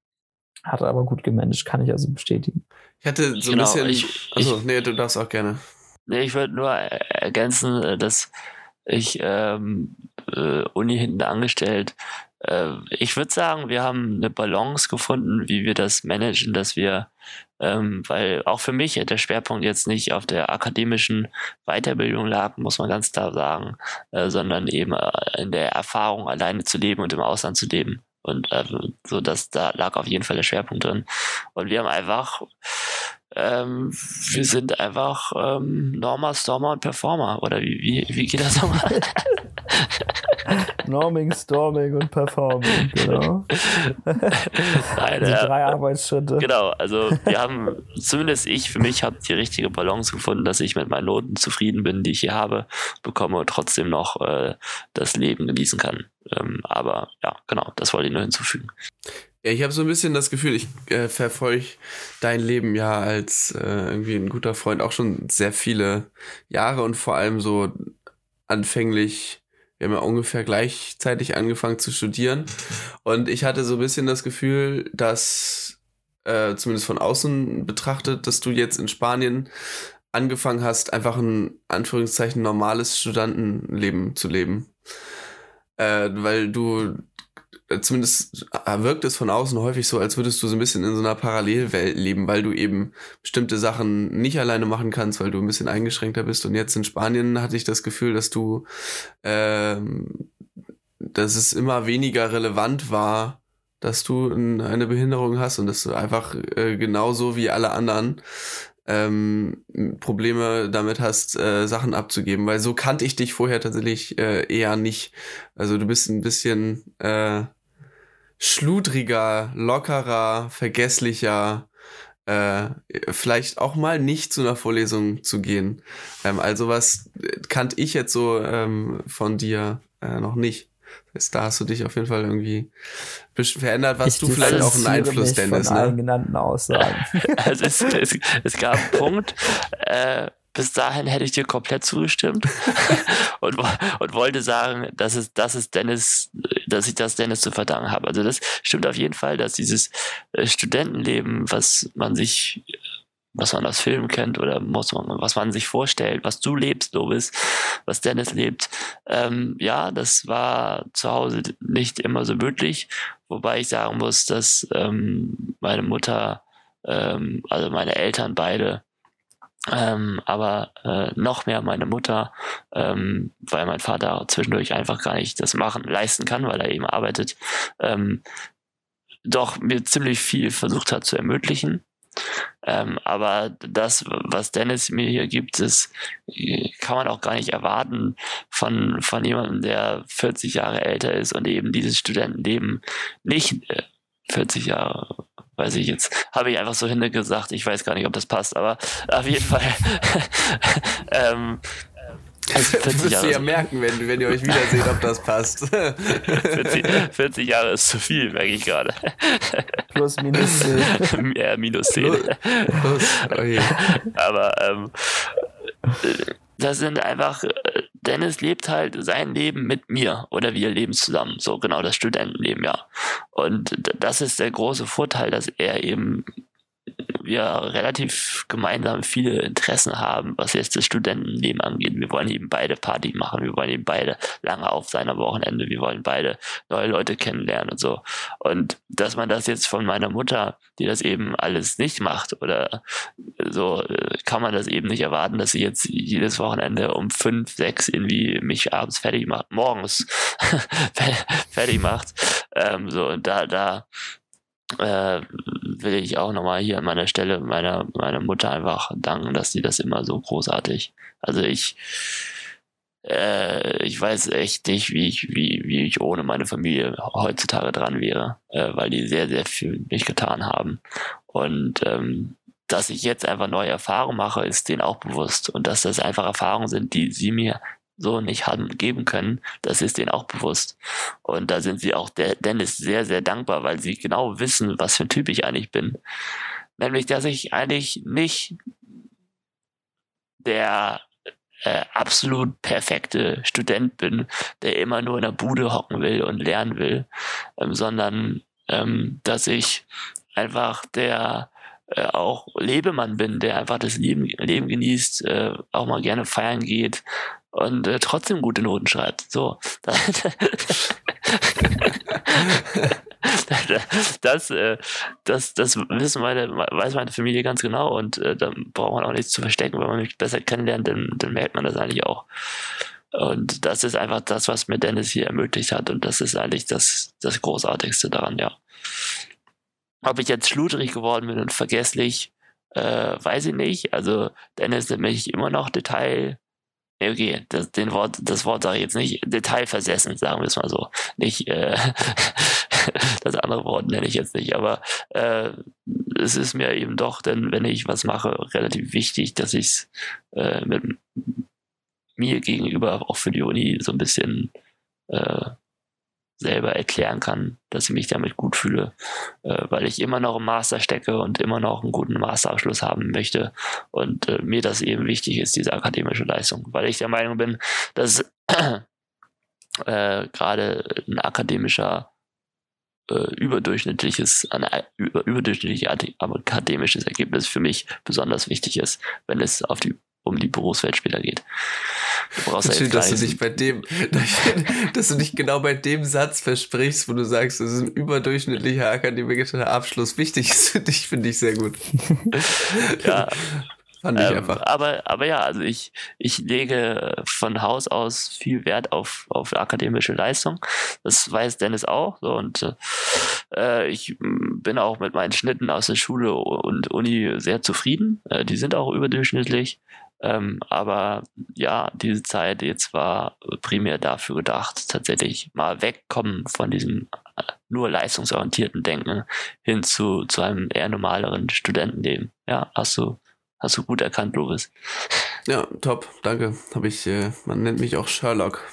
hat er aber gut gemanagt, kann ich also bestätigen. Ich hatte so genau, ein bisschen. Ich, also, nee, du darfst auch gerne. Nee, ich würde nur ergänzen, äh, dass ich ähm, äh, Uni hinten angestellt. Äh, ich würde sagen, wir haben eine Balance gefunden, wie wir das managen, dass wir, ähm, weil auch für mich der Schwerpunkt jetzt nicht auf der akademischen Weiterbildung lag, muss man ganz klar sagen, äh, sondern eben äh, in der Erfahrung, alleine zu leben und im Ausland zu leben. Und äh, so, dass da lag auf jeden Fall der Schwerpunkt drin. Und wir haben einfach ähm, wir sind einfach ähm, Norma, Stormer und Performer. Oder wie, wie, wie geht das nochmal? <laughs> Norming, Storming und Performing, genau. <laughs> Nein, die äh, drei Arbeitsschritte. Genau, also wir haben, zumindest ich, für mich habe die richtige Balance gefunden, dass ich mit meinen Noten zufrieden bin, die ich hier habe, bekomme und trotzdem noch äh, das Leben genießen kann. Ähm, aber ja, genau, das wollte ich nur hinzufügen. Ja, ich habe so ein bisschen das Gefühl, ich äh, verfolge dein Leben ja als äh, irgendwie ein guter Freund auch schon sehr viele Jahre und vor allem so anfänglich wir haben ja ungefähr gleichzeitig angefangen zu studieren. Und ich hatte so ein bisschen das Gefühl, dass, äh, zumindest von außen betrachtet, dass du jetzt in Spanien angefangen hast, einfach ein Anführungszeichen normales Studentenleben zu leben. Äh, weil du zumindest wirkt es von außen häufig so, als würdest du so ein bisschen in so einer Parallelwelt leben, weil du eben bestimmte Sachen nicht alleine machen kannst, weil du ein bisschen eingeschränkter bist. Und jetzt in Spanien hatte ich das Gefühl, dass du, ähm, dass es immer weniger relevant war, dass du eine Behinderung hast und dass du einfach äh, genauso wie alle anderen ähm, Probleme damit hast, äh, Sachen abzugeben, weil so kannte ich dich vorher tatsächlich äh, eher nicht. Also du bist ein bisschen äh, schludriger, lockerer, vergesslicher, äh, vielleicht auch mal nicht zu einer Vorlesung zu gehen. Ähm, also was kannte ich jetzt so ähm, von dir äh, noch nicht. Heißt, da hast du dich auf jeden Fall irgendwie ein bisschen verändert, was Ich du vielleicht auch einen Einfluss, mich Dennis, von allen ne? genannten Aussagen. <laughs> Also es, es, es gab einen Punkt, äh, bis dahin hätte ich dir komplett zugestimmt <laughs> und, und wollte sagen, dass es, dass es Dennis, dass ich das Dennis zu verdanken habe. Also das stimmt auf jeden Fall, dass dieses äh, Studentenleben, was man sich, was man aus Filmen kennt oder muss man, was man sich vorstellt, was du lebst, Lobis, was Dennis lebt, ähm, ja, das war zu Hause nicht immer so möglich, wobei ich sagen muss, dass ähm, meine Mutter ähm, also meine Eltern beide, ähm, aber äh, noch mehr meine Mutter, ähm, weil mein Vater zwischendurch einfach gar nicht das machen leisten kann, weil er eben arbeitet, ähm, doch mir ziemlich viel versucht hat zu ermöglichen. Ähm, aber das, was Dennis mir hier gibt, das äh, kann man auch gar nicht erwarten von, von jemandem, der 40 Jahre älter ist und eben dieses Studentenleben nicht äh, 40 Jahre weiß ich jetzt, habe ich einfach so hingesagt. Ich weiß gar nicht, ob das passt, aber auf jeden Fall. <laughs> ähm, 40 wirst du Jahre, ja merken, wenn, wenn ihr euch wiederseht, ob das passt. <laughs> 40, 40 Jahre ist zu viel, merke ich gerade. Plus minus zehn. <laughs> ja, minus 10. Los, okay. Aber ähm, äh, das sind einfach, äh, Dennis lebt halt sein Leben mit mir oder wir leben zusammen. So genau das Studentenleben, ja. Und das ist der große Vorteil, dass er eben wir relativ gemeinsam viele Interessen haben, was jetzt das Studentenleben angeht. Wir wollen eben beide Party machen, wir wollen eben beide lange auf sein am Wochenende, wir wollen beide neue Leute kennenlernen und so. Und dass man das jetzt von meiner Mutter, die das eben alles nicht macht oder so, äh, kann man das eben nicht erwarten, dass sie jetzt jedes Wochenende um fünf, sechs irgendwie mich abends fertig macht, morgens <laughs> fertig macht. Ähm, so, und da, da äh, will ich auch nochmal hier an meiner Stelle meiner, meiner Mutter einfach danken, dass sie das immer so großartig. Also ich, äh, ich weiß echt nicht, wie ich, wie, wie ich ohne meine Familie heutzutage dran wäre, äh, weil die sehr, sehr viel für mich getan haben. Und ähm, dass ich jetzt einfach neue Erfahrungen mache, ist denen auch bewusst. Und dass das einfach Erfahrungen sind, die sie mir so nicht haben geben können, das ist denen auch bewusst. Und da sind sie auch der Dennis sehr, sehr dankbar, weil sie genau wissen, was für ein Typ ich eigentlich bin. Nämlich, dass ich eigentlich nicht der äh, absolut perfekte Student bin, der immer nur in der Bude hocken will und lernen will, ähm, sondern ähm, dass ich einfach der äh, auch Lebemann bin, der einfach das Leben, Leben genießt, äh, auch mal gerne feiern geht und äh, trotzdem gute Noten schreibt. So. <laughs> <laughs> das, äh, das, das wissen meine, weiß meine Familie ganz genau und äh, dann braucht man auch nichts zu verstecken. Wenn man mich besser kennenlernt, dann, dann merkt man das eigentlich auch. Und das ist einfach das, was mir Dennis hier ermöglicht hat. Und das ist eigentlich das, das Großartigste daran, ja. Ob ich jetzt schludrig geworden bin und vergesslich, äh, weiß ich nicht. Also Dennis nimmt mich immer noch Detail. Okay, das, den Wort, das Wort sage ich jetzt nicht. Detailversessen, sagen wir es mal so. Nicht äh, <laughs> das andere Wort nenne ich jetzt nicht, aber äh, es ist mir eben doch, denn wenn ich was mache, relativ wichtig, dass ich es äh, mit mir gegenüber auch für die Uni so ein bisschen äh, selber erklären kann, dass ich mich damit gut fühle, äh, weil ich immer noch im Master stecke und immer noch einen guten Masterabschluss haben möchte und äh, mir das eben wichtig ist, diese akademische Leistung, weil ich der Meinung bin, dass <clears throat> äh, gerade ein akademischer äh, überdurchschnittliches, ein über, überdurchschnittlich akademisches Ergebnis für mich besonders wichtig ist, wenn es auf die um die Berufswelt später geht. Du brauchst halt Schön, dass du dich bei dem, dass du dich genau bei dem Satz versprichst, wo du sagst, das ist ein überdurchschnittlicher akademischer Abschluss wichtig ist für dich, finde ich sehr gut. <laughs> ja. Fand ich ähm, einfach. Aber, aber ja, also ich, ich lege von Haus aus viel Wert auf, auf akademische Leistung. Das weiß Dennis auch. So, und äh, ich mm, bin auch mit meinen Schnitten aus der Schule und Uni sehr zufrieden. Äh, die sind auch überdurchschnittlich. Ähm, aber ja, diese Zeit jetzt war primär dafür gedacht, tatsächlich mal wegkommen von diesem äh, nur leistungsorientierten Denken hin zu, zu einem eher normaleren Studentenleben. Ja, hast du, hast du gut erkannt, Lovis. Ja, top, danke. Habe ich, äh, man nennt mich auch Sherlock.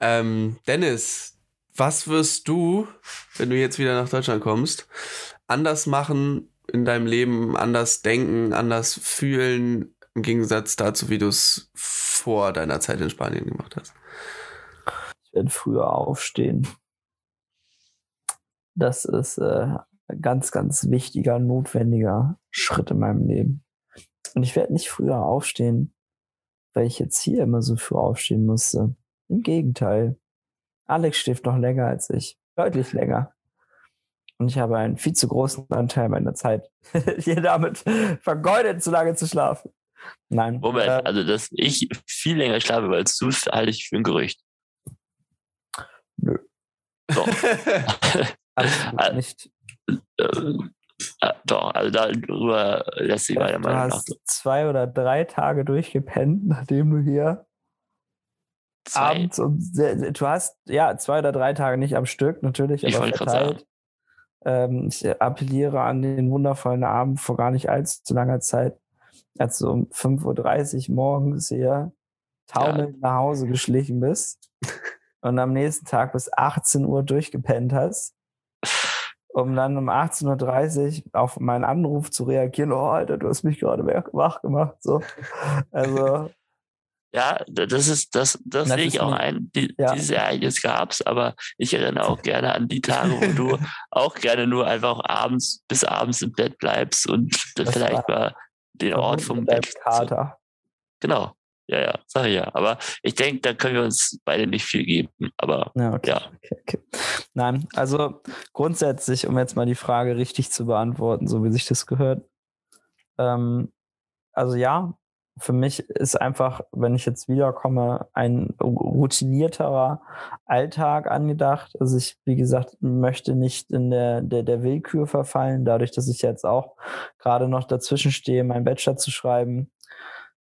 Ähm, Dennis, was wirst du, wenn du jetzt wieder nach Deutschland kommst, anders machen in deinem Leben, anders denken, anders fühlen, im Gegensatz dazu, wie du es vor deiner Zeit in Spanien gemacht hast. Ich werde früher aufstehen. Das ist äh, ein ganz, ganz wichtiger, notwendiger Schritt in meinem Leben. Und ich werde nicht früher aufstehen, weil ich jetzt hier immer so früh aufstehen musste. Im Gegenteil. Alex schläft noch länger als ich. Deutlich länger. Und ich habe einen viel zu großen Anteil meiner Zeit <laughs> hier damit vergeudet, zu lange zu schlafen. Nein. Moment, äh, also dass ich viel länger schlafe als du, halte ich für ein Gerücht. Nö. Doch. <laughs> also nicht. Äh, äh, doch, also darüber lässt sich meiner Meinung nach. Du hast zwei oder drei Tage durchgepennt, <laughs> nachdem du hier zwei. abends und du hast ja zwei oder drei Tage nicht am Stück, natürlich, ich aber verteilt. Ähm, ich appelliere an den wundervollen Abend vor gar nicht allzu langer Zeit als du um 5.30 Uhr morgens hier taumelnd ja. nach Hause <laughs> geschlichen bist und am nächsten Tag bis 18 Uhr durchgepennt hast, um dann um 18.30 Uhr auf meinen Anruf zu reagieren, oh Alter, du hast mich gerade wach gemacht. So. Also ja, das ist, das, das, sehe ich auch ein. Die, ja. Dieses Ereignis gab es, aber ich erinnere auch gerne an die Tage, wo du <laughs> auch gerne nur einfach abends bis abends im Bett bleibst und das vielleicht mal den Ort vom. Kater. Genau. Ja, ja, sag ich ja. Aber ich denke, da können wir uns beide nicht viel geben. Aber ja. Okay, ja. Okay, okay. Nein, also grundsätzlich, um jetzt mal die Frage richtig zu beantworten, so wie sich das gehört. Ähm, also ja, für mich ist einfach, wenn ich jetzt wiederkomme, ein routinierterer Alltag angedacht. Also ich, wie gesagt, möchte nicht in der, der, der Willkür verfallen, dadurch, dass ich jetzt auch gerade noch dazwischen stehe, meinen Bachelor zu schreiben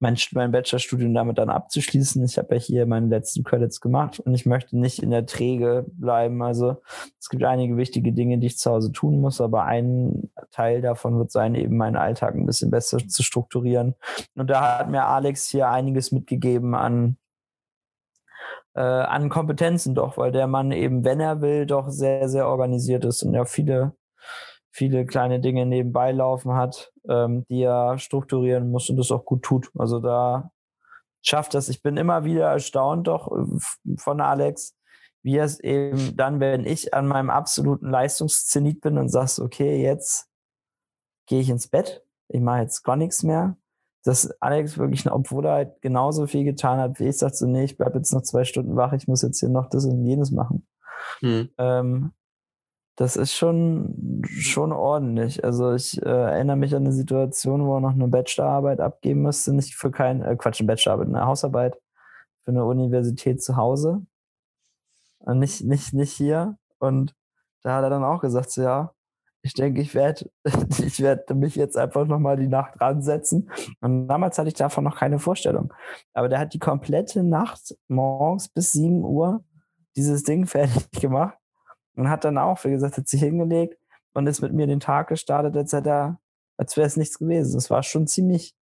mein, mein Bachelorstudium damit dann abzuschließen. Ich habe ja hier meine letzten Credits gemacht und ich möchte nicht in der Träge bleiben. Also es gibt einige wichtige Dinge, die ich zu Hause tun muss, aber ein Teil davon wird sein, eben meinen Alltag ein bisschen besser zu strukturieren. Und da hat mir Alex hier einiges mitgegeben an äh, an Kompetenzen doch, weil der Mann eben, wenn er will, doch sehr, sehr organisiert ist und ja viele viele kleine Dinge nebenbei laufen hat, ähm, die er strukturieren muss und das auch gut tut. Also da schafft das. Ich bin immer wieder erstaunt doch äh, von Alex, wie es eben dann, wenn ich an meinem absoluten Leistungszenit bin und sagst, okay, jetzt gehe ich ins Bett, ich mache jetzt gar nichts mehr, dass Alex wirklich, obwohl er halt genauso viel getan hat wie ich, sagt so, nee, ich bleibe jetzt noch zwei Stunden wach, ich muss jetzt hier noch das und jenes machen. Hm. Ähm, das ist schon, schon ordentlich. Also ich äh, erinnere mich an eine Situation, wo er noch eine Bachelorarbeit abgeben müsste, nicht für kein, äh, Quatsch, eine Bachelorarbeit, eine Hausarbeit für eine Universität zu Hause. Und nicht, nicht, nicht hier. Und da hat er dann auch gesagt, so, ja, ich denke, ich werde <laughs> ich werd mich jetzt einfach nochmal die Nacht ransetzen. Und damals hatte ich davon noch keine Vorstellung. Aber der hat die komplette Nacht morgens bis 7 Uhr dieses Ding <laughs> fertig gemacht und hat dann auch, wie gesagt, hat sich hingelegt und ist mit mir den Tag gestartet, als als wäre es nichts gewesen. Das war schon ziemlich,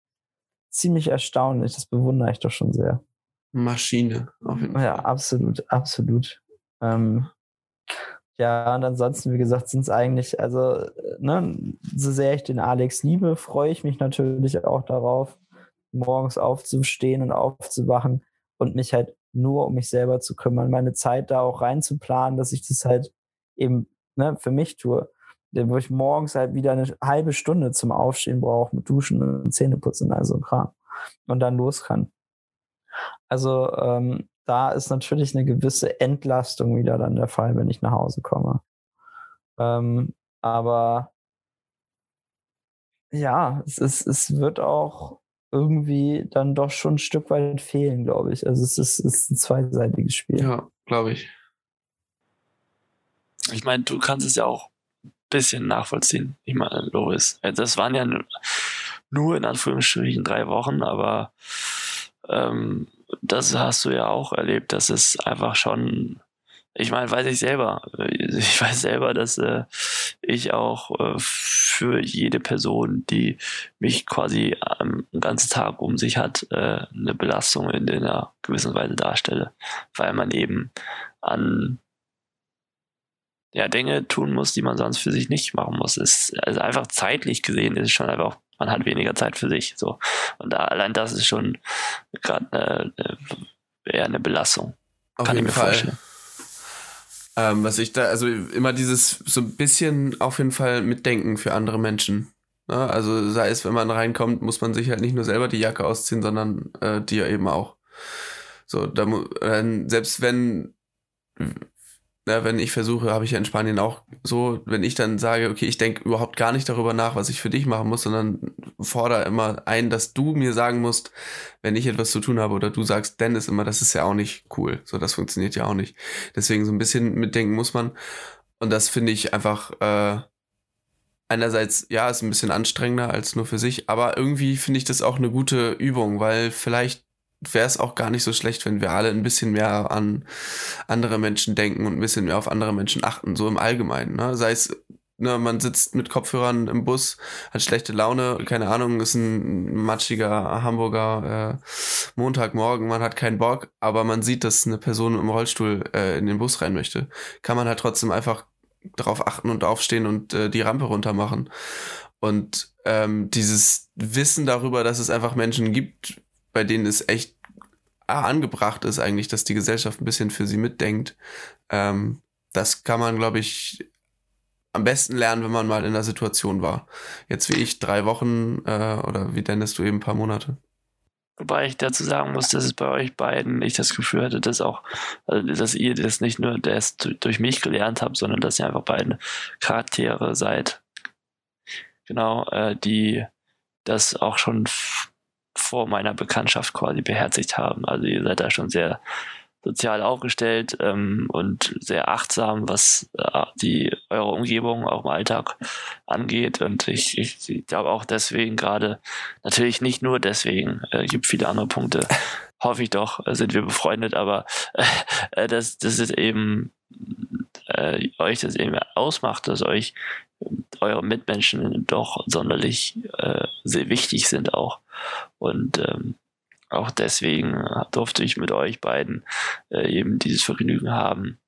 ziemlich erstaunlich. Das bewundere ich doch schon sehr. Maschine, auf jeden Fall. Ja, absolut, absolut. Ähm, ja, und ansonsten, wie gesagt, sind es eigentlich, also, ne, so sehr ich den Alex liebe, freue ich mich natürlich auch darauf, morgens aufzustehen und aufzuwachen und mich halt nur um mich selber zu kümmern, meine Zeit da auch reinzuplanen, dass ich das halt eben ne, für mich tue. Wo ich morgens halt wieder eine halbe Stunde zum Aufstehen brauche mit Duschen und Zähneputzen, also Kram. Und dann los kann. Also ähm, da ist natürlich eine gewisse Entlastung wieder dann der Fall, wenn ich nach Hause komme. Ähm, aber ja, es, ist, es wird auch irgendwie dann doch schon ein Stück weit fehlen, glaube ich. Also es ist, es ist ein zweiseitiges Spiel. Ja, glaube ich. Ich meine, du kannst es ja auch ein bisschen nachvollziehen. Ich meine, Loris, äh, das waren ja nur in Anführungsstrichen drei Wochen, aber ähm, das hast du ja auch erlebt, dass es einfach schon ich meine, weiß ich selber. Ich weiß selber, dass äh, ich auch äh, für jede Person, die mich quasi einen ganzen Tag um sich hat, äh, eine Belastung in einer gewissen Weise darstelle. Weil man eben an ja, Dinge tun muss, die man sonst für sich nicht machen muss. Es, also einfach zeitlich gesehen ist es schon einfach, man hat weniger Zeit für sich. So. Und da, allein das ist schon gerade eine, eine, eher eine Belastung. Auf Kann ich mir Fall. vorstellen. Ähm, was ich da, also immer dieses so ein bisschen auf jeden Fall mitdenken für andere Menschen. Ne? Also sei es, wenn man reinkommt, muss man sich halt nicht nur selber die Jacke ausziehen, sondern äh, dir eben auch. So, da äh, selbst wenn, na, wenn ich versuche, habe ich ja in Spanien auch so, wenn ich dann sage, okay, ich denke überhaupt gar nicht darüber nach, was ich für dich machen muss, sondern fordere immer ein, dass du mir sagen musst, wenn ich etwas zu tun habe oder du sagst, Dennis immer, das ist ja auch nicht cool. So, das funktioniert ja auch nicht. Deswegen so ein bisschen mitdenken muss man. Und das finde ich einfach äh, einerseits, ja, ist ein bisschen anstrengender als nur für sich, aber irgendwie finde ich das auch eine gute Übung, weil vielleicht wäre es auch gar nicht so schlecht, wenn wir alle ein bisschen mehr an andere Menschen denken und ein bisschen mehr auf andere Menschen achten, so im Allgemeinen. Ne? Sei es, ne, man sitzt mit Kopfhörern im Bus, hat schlechte Laune, keine Ahnung, ist ein matschiger Hamburger äh, Montagmorgen, man hat keinen Bock, aber man sieht, dass eine Person im Rollstuhl äh, in den Bus rein möchte. Kann man halt trotzdem einfach darauf achten und aufstehen und äh, die Rampe runter machen. Und ähm, dieses Wissen darüber, dass es einfach Menschen gibt, bei denen es echt ah, angebracht ist eigentlich, dass die Gesellschaft ein bisschen für sie mitdenkt, ähm, das kann man, glaube ich, am besten lernen, wenn man mal in der Situation war. Jetzt wie ich drei Wochen äh, oder wie Dennis du eben ein paar Monate. Wobei ich dazu sagen muss, dass es bei euch beiden ich das Gefühl hatte, dass auch, also dass ihr das nicht nur das durch mich gelernt habt, sondern dass ihr einfach beide Charaktere seid. Genau, äh, die das auch schon vor meiner Bekanntschaft quasi beherzigt haben. Also ihr seid da schon sehr sozial aufgestellt ähm, und sehr achtsam, was äh, die eure Umgebung auch im Alltag angeht. Und ich, ich, ich glaube auch deswegen gerade, natürlich nicht nur deswegen, äh, gibt viele andere Punkte. <laughs> Hoffe ich doch, äh, sind wir befreundet, aber <laughs> äh, das, das ist eben äh, euch das eben ausmacht, dass euch eure Mitmenschen doch sonderlich äh, sehr wichtig sind auch. Und ähm, auch deswegen durfte ich mit euch beiden äh, eben dieses Vergnügen haben.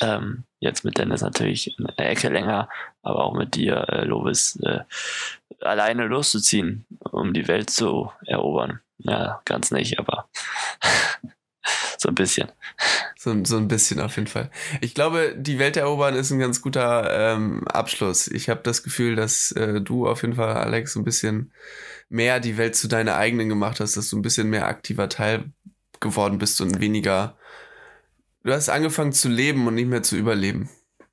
Ähm, jetzt mit Dennis natürlich eine Ecke länger, aber auch mit dir, äh, Lovis, äh, alleine loszuziehen, um die Welt zu erobern. Ja, ganz nicht, aber <laughs> so ein bisschen. So, so ein bisschen auf jeden Fall. Ich glaube, die Welt erobern ist ein ganz guter ähm, Abschluss. Ich habe das Gefühl, dass äh, du auf jeden Fall, Alex, so ein bisschen mehr die Welt zu deiner eigenen gemacht hast, dass du ein bisschen mehr aktiver Teil geworden bist und weniger. Du hast angefangen zu leben und nicht mehr zu überleben.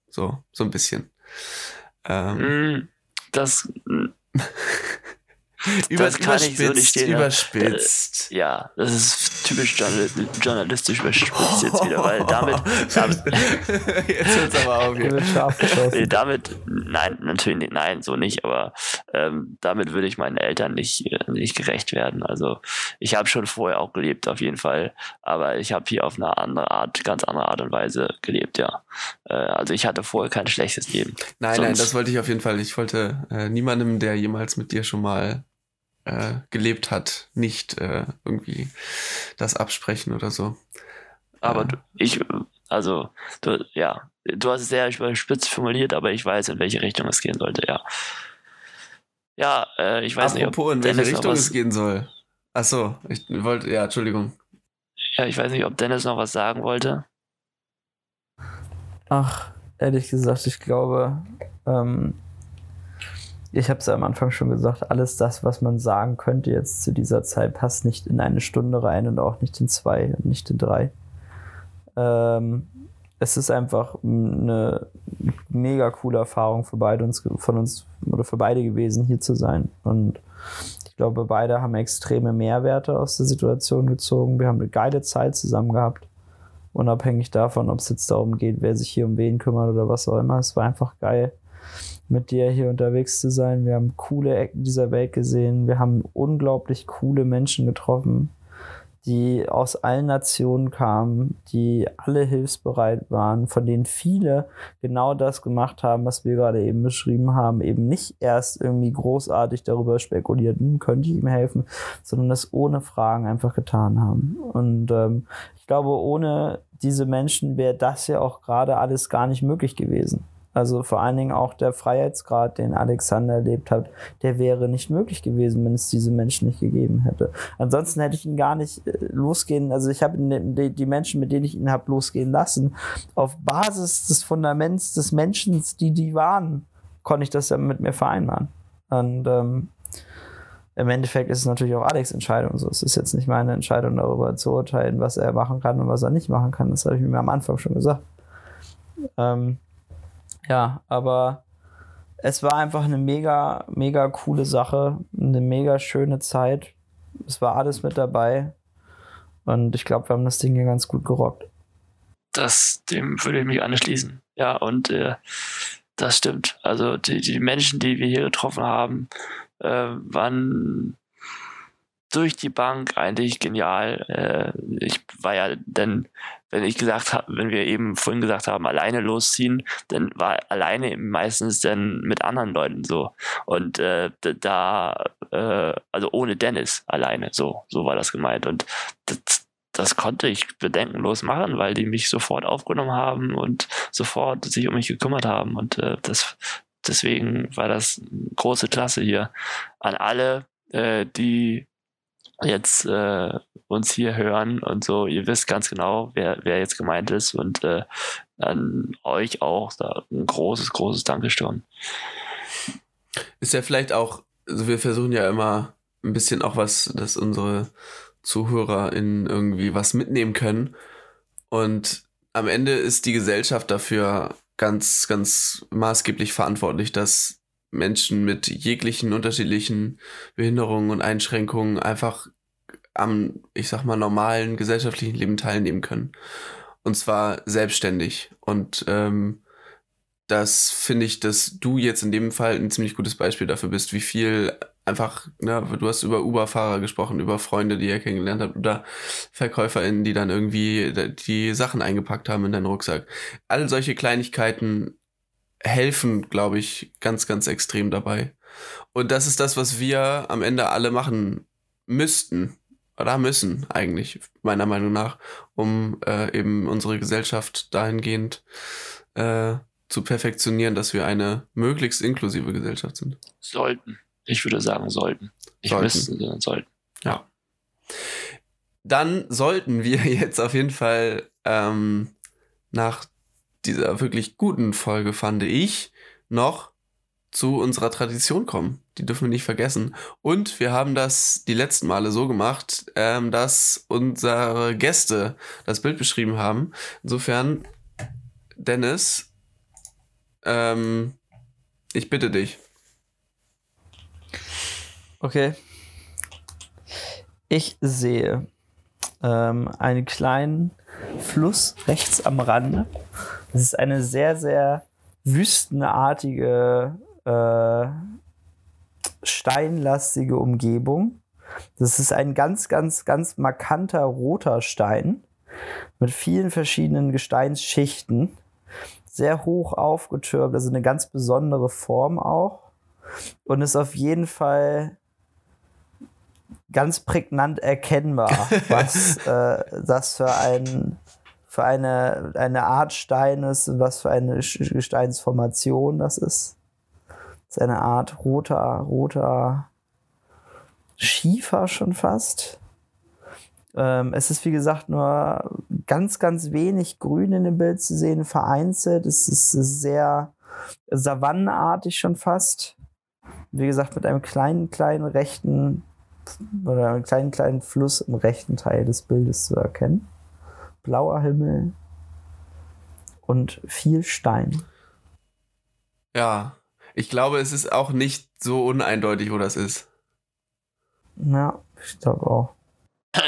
So, so ein bisschen. Ähm, Mm, Das, <laughs> über, das kann ich so nicht überspitzt, stehen lassen. überspitzt. ja, das ist typisch journal journalistisch überspitzt jetzt wieder, weil <laughs> damit, damit <laughs> Jetzt hört's aber auf Hier hier. wird scharf Nee, geschossen. damit, nein, natürlich nicht, nein, so nicht, aber ähm, damit würde ich meinen Eltern nicht, äh, nicht gerecht werden. Also ich habe schon vorher auch gelebt, auf jeden Fall, aber ich habe hier auf eine andere Art, ganz andere Art und Weise gelebt, ja. Äh, also ich hatte vorher kein schlechtes Leben. Nein, nein, Sonst- das wollte ich auf jeden Fall. Ich wollte äh, niemandem, der jemals mit dir schon mal äh, gelebt hat, nicht äh, irgendwie das absprechen oder so. Aber du, ich, also, du, ja, du hast es sehr überspitzt formuliert, aber ich weiß, in welche Richtung es gehen sollte, ja. Ja, äh, ich weiß Apropos, nicht, in welche Dennis noch Richtung was- es gehen soll. Ach so, ich wollte, ja, Entschuldigung. Ja, ich weiß nicht, ob Dennis noch was sagen wollte. Ach, ehrlich gesagt, ich glaube, ähm, ich habe es am Anfang schon gesagt, alles das, was man sagen könnte jetzt zu dieser Zeit, passt nicht in eine Stunde rein und auch nicht in zwei und nicht in drei. Ähm, es ist einfach eine mega coole Erfahrung für beide uns, von uns oder für beide gewesen, hier zu sein. Und ich glaube, beide haben extreme Mehrwerte aus der Situation gezogen. Wir haben eine geile Zeit zusammen gehabt. Unabhängig davon, ob es jetzt darum geht, wer sich hier um wen kümmert oder was auch immer. Es war einfach geil, mit dir hier unterwegs zu sein. Wir haben coole Ecken dieser Welt gesehen. Wir haben unglaublich coole Menschen getroffen die aus allen Nationen kamen, die alle hilfsbereit waren, von denen viele genau das gemacht haben, was wir gerade eben beschrieben haben, eben nicht erst irgendwie großartig darüber spekulierten, könnte ich ihm helfen, sondern das ohne Fragen einfach getan haben. Und ähm, ich glaube, ohne diese Menschen wäre das ja auch gerade alles gar nicht möglich gewesen. Also vor allen Dingen auch der Freiheitsgrad, den Alexander erlebt hat, der wäre nicht möglich gewesen, wenn es diese Menschen nicht gegeben hätte. Ansonsten hätte ich ihn gar nicht äh, losgehen, also ich habe die Menschen, mit denen ich ihn habe losgehen lassen, auf Basis des Fundaments des Menschen, die die waren, konnte ich das ja mit mir vereinbaren. Und ähm, im Endeffekt ist es natürlich auch Alex' Entscheidung. So, es ist jetzt nicht meine Entscheidung darüber zu urteilen, was er machen kann und was er nicht machen kann. Das habe ich mir am Anfang schon gesagt. Ähm, ja, aber es war einfach eine mega, mega coole Sache, eine mega schöne Zeit. Es war alles mit dabei. Und ich glaube, wir haben das Ding hier ganz gut gerockt. Das, dem würde ich mich anschließen. Ja, und äh, das stimmt. Also die, die Menschen, die wir hier getroffen haben, äh, waren durch die Bank eigentlich genial. Äh, ich war ja dann, wenn ich gesagt habe, wenn wir eben vorhin gesagt haben, alleine losziehen, dann war alleine meistens dann mit anderen Leuten so. Und äh, da, äh, also ohne Dennis alleine, so, so war das gemeint. Und das, das konnte ich bedenkenlos machen, weil die mich sofort aufgenommen haben und sofort sich um mich gekümmert haben. Und äh, das deswegen war das große Klasse hier. An alle, äh, die jetzt äh, uns hier hören und so, ihr wisst ganz genau, wer, wer jetzt gemeint ist und äh, an euch auch da ein großes, großes Dankeschön. Ist ja vielleicht auch, also wir versuchen ja immer ein bisschen auch was, dass unsere Zuhörer in irgendwie was mitnehmen können und am Ende ist die Gesellschaft dafür ganz, ganz maßgeblich verantwortlich, dass Menschen mit jeglichen unterschiedlichen Behinderungen und Einschränkungen einfach am, ich sag mal, normalen gesellschaftlichen Leben teilnehmen können. Und zwar selbstständig. Und ähm, das finde ich, dass du jetzt in dem Fall ein ziemlich gutes Beispiel dafür bist, wie viel einfach, ne, du hast über Uber-Fahrer gesprochen, über Freunde, die ihr kennengelernt habt, oder VerkäuferInnen, die dann irgendwie die Sachen eingepackt haben in deinen Rucksack. All solche Kleinigkeiten helfen, glaube ich, ganz, ganz extrem dabei. Und das ist das, was wir am Ende alle machen müssten oder müssen eigentlich, meiner Meinung nach, um äh, eben unsere Gesellschaft dahingehend äh, zu perfektionieren, dass wir eine möglichst inklusive Gesellschaft sind. Sollten. Ich würde sagen, sollten. Nicht sollten. müssten, sondern sollten. Ja. Dann sollten wir <laughs> jetzt auf jeden Fall ähm, nach dieser wirklich guten Folge, fand ich, noch zu unserer Tradition kommen. Die dürfen wir nicht vergessen. Und wir haben das die letzten Male so gemacht, ähm, dass unsere Gäste das Bild beschrieben haben. Insofern, Dennis, ähm, ich bitte dich. Okay. Ich sehe ähm, einen kleinen Fluss rechts am Rande. Das ist eine sehr, sehr wüstenartige, äh, steinlastige Umgebung. Das ist ein ganz, ganz, ganz markanter roter Stein mit vielen verschiedenen Gesteinsschichten. Sehr hoch aufgetürmt, also eine ganz besondere Form auch. Und ist auf jeden Fall ganz prägnant erkennbar, <laughs> was äh, das für ein für eine, eine Art Stein ist und was für eine Gesteinsformation das ist. Das ist eine Art roter, roter Schiefer schon fast. Ähm, es ist wie gesagt nur ganz, ganz wenig Grün in dem Bild zu sehen, vereinzelt. Es ist sehr savannenartig schon fast. Wie gesagt, mit einem kleinen, kleinen rechten oder einem kleinen, kleinen Fluss im rechten Teil des Bildes zu erkennen. Blauer Himmel und viel Stein. Ja, ich glaube, es ist auch nicht so uneindeutig, wo das ist. Ja, ich glaube auch.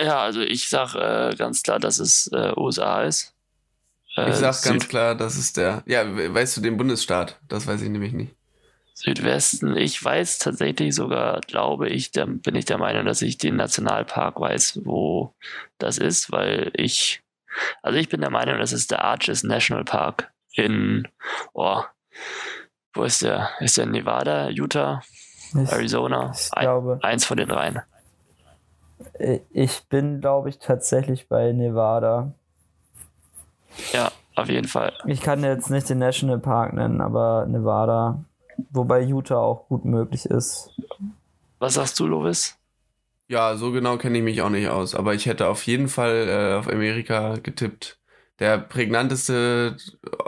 Ja, also ich sag äh, ganz klar, dass es äh, USA ist. Äh, Ich sag ganz Süd klar, das ist der. Ja, we- weißt du den Bundesstaat? Das weiß ich nämlich nicht. Südwesten. Ich weiß tatsächlich sogar, glaube ich, da bin ich der Meinung, dass ich den Nationalpark weiß, wo das ist, weil ich, also ich bin der Meinung, das ist der Arches National Park in, oh, wo ist der? Ist der in Nevada, Utah, Ich, Arizona? ich Ein, glaube, eins von den dreien. ich bin, glaube ich, tatsächlich bei Nevada. Ja, auf jeden Fall. Ich kann jetzt nicht den National Park nennen, aber Nevada. Wobei Utah auch gut möglich ist. Was sagst du, Lovis? Ja, so genau kenne ich mich auch nicht aus, aber ich hätte auf jeden Fall äh, auf Amerika getippt. Der prägnanteste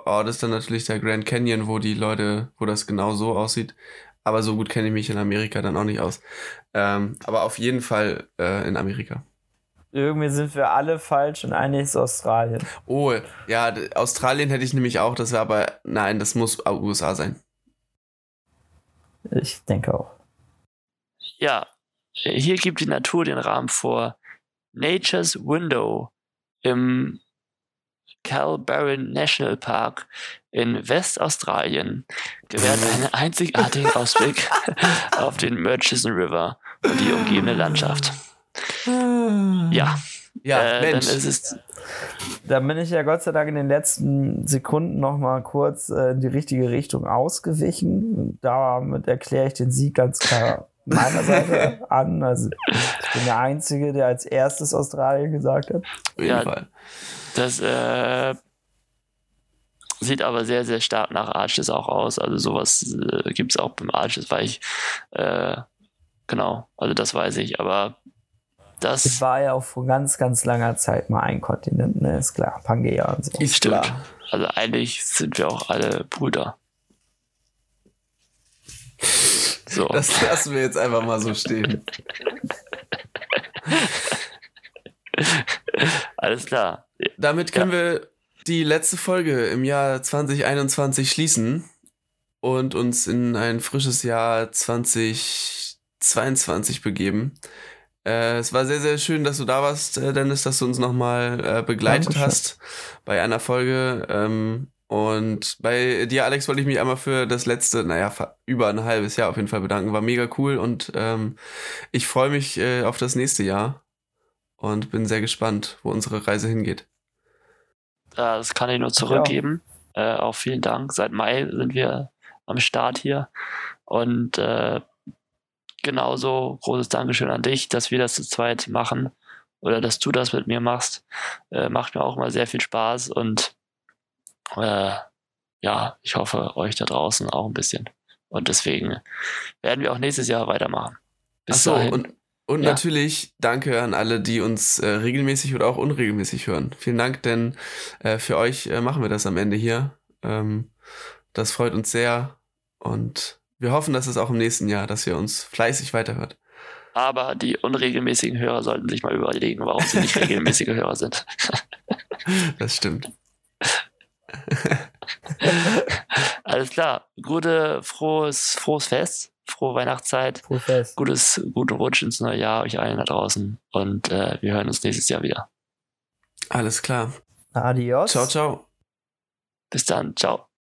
Ort ist dann natürlich der Grand Canyon, wo die Leute, wo das genau so aussieht. Aber so gut kenne ich mich in Amerika dann auch nicht aus. Ähm, aber auf jeden Fall äh, in Amerika. Irgendwie sind wir alle falsch und eigentlich ist Australien. Oh, ja, Australien hätte ich nämlich auch, das wäre aber, nein, das muss USA sein. Ich denke auch. Ja, hier gibt die Natur den Rahmen vor. Nature's Window im Cal Barron National Park in Westaustralien gewährt <laughs> einen einzigartigen Ausblick <laughs> auf den Murchison River und die umgebende Landschaft. Ja, Ja, äh, dann Mensch. ist es Da bin ich ja Gott sei Dank in den letzten Sekunden noch mal kurz äh, in die richtige Richtung ausgewichen. Damit erkläre ich den Sieg ganz klar meiner Seite <laughs> an. Also ich bin der Einzige, der als erstes Australien gesagt hat. auf jeden ja, Fall. Das äh, sieht aber sehr, sehr stark nach Arches auch aus. Also sowas äh, gibt es auch beim Arches, weil ich, äh, genau, also das weiß ich. Aber das war ja auch vor ganz, ganz langer Zeit mal ein Kontinent, ne? Ist klar. Pangea und so. Ist stimmt. klar. Also eigentlich sind wir auch alle Brüder. So. Das lassen wir jetzt einfach mal so stehen. <laughs> Alles klar. Damit können wir die letzte Folge im Jahr 2021 schließen und uns in ein frisches Jahr 2022 begeben. Äh, es war sehr, sehr schön, dass du da warst, äh, Dennis, dass du uns nochmal äh, begleitet Dankeschön. hast bei einer Folge. Ähm, und bei dir, Alex, wollte ich mich einmal für das letzte, naja, über ein halbes Jahr auf jeden Fall bedanken. War mega cool und ähm, ich freue mich äh, auf das nächste Jahr und bin sehr gespannt, wo unsere Reise hingeht. Äh, Das kann ich nur zurückgeben. Äh, auch vielen Dank. Seit Mai sind wir am Start hier. Und äh, genauso großes Dankeschön an dich, dass wir das zu zweit machen oder dass du das mit mir machst. Äh, macht mir auch immer sehr viel Spaß und äh, ja, ich hoffe euch da draußen auch ein bisschen. Und deswegen werden wir auch nächstes Jahr weitermachen. Bis Achso, dahin. und, und Ja. natürlich danke an alle, die uns äh, regelmäßig oder auch unregelmäßig hören. Vielen Dank, denn äh, für euch äh, machen wir das am Ende hier. Ähm, das freut uns sehr und wir hoffen, dass es auch im nächsten Jahr, dass ihr uns fleißig weiterhört. Aber die unregelmäßigen Hörer sollten sich mal überlegen, warum sie nicht <laughs> regelmäßige Hörer sind. <laughs> Das stimmt. <laughs> Alles klar. Gute, frohes, frohes Fest, frohe Weihnachtszeit, Profess. gutes, guten Rutsch ins neue Jahr euch allen da draußen und äh, wir hören uns nächstes Jahr wieder. Alles klar. Adios. Ciao, ciao. Bis dann, ciao.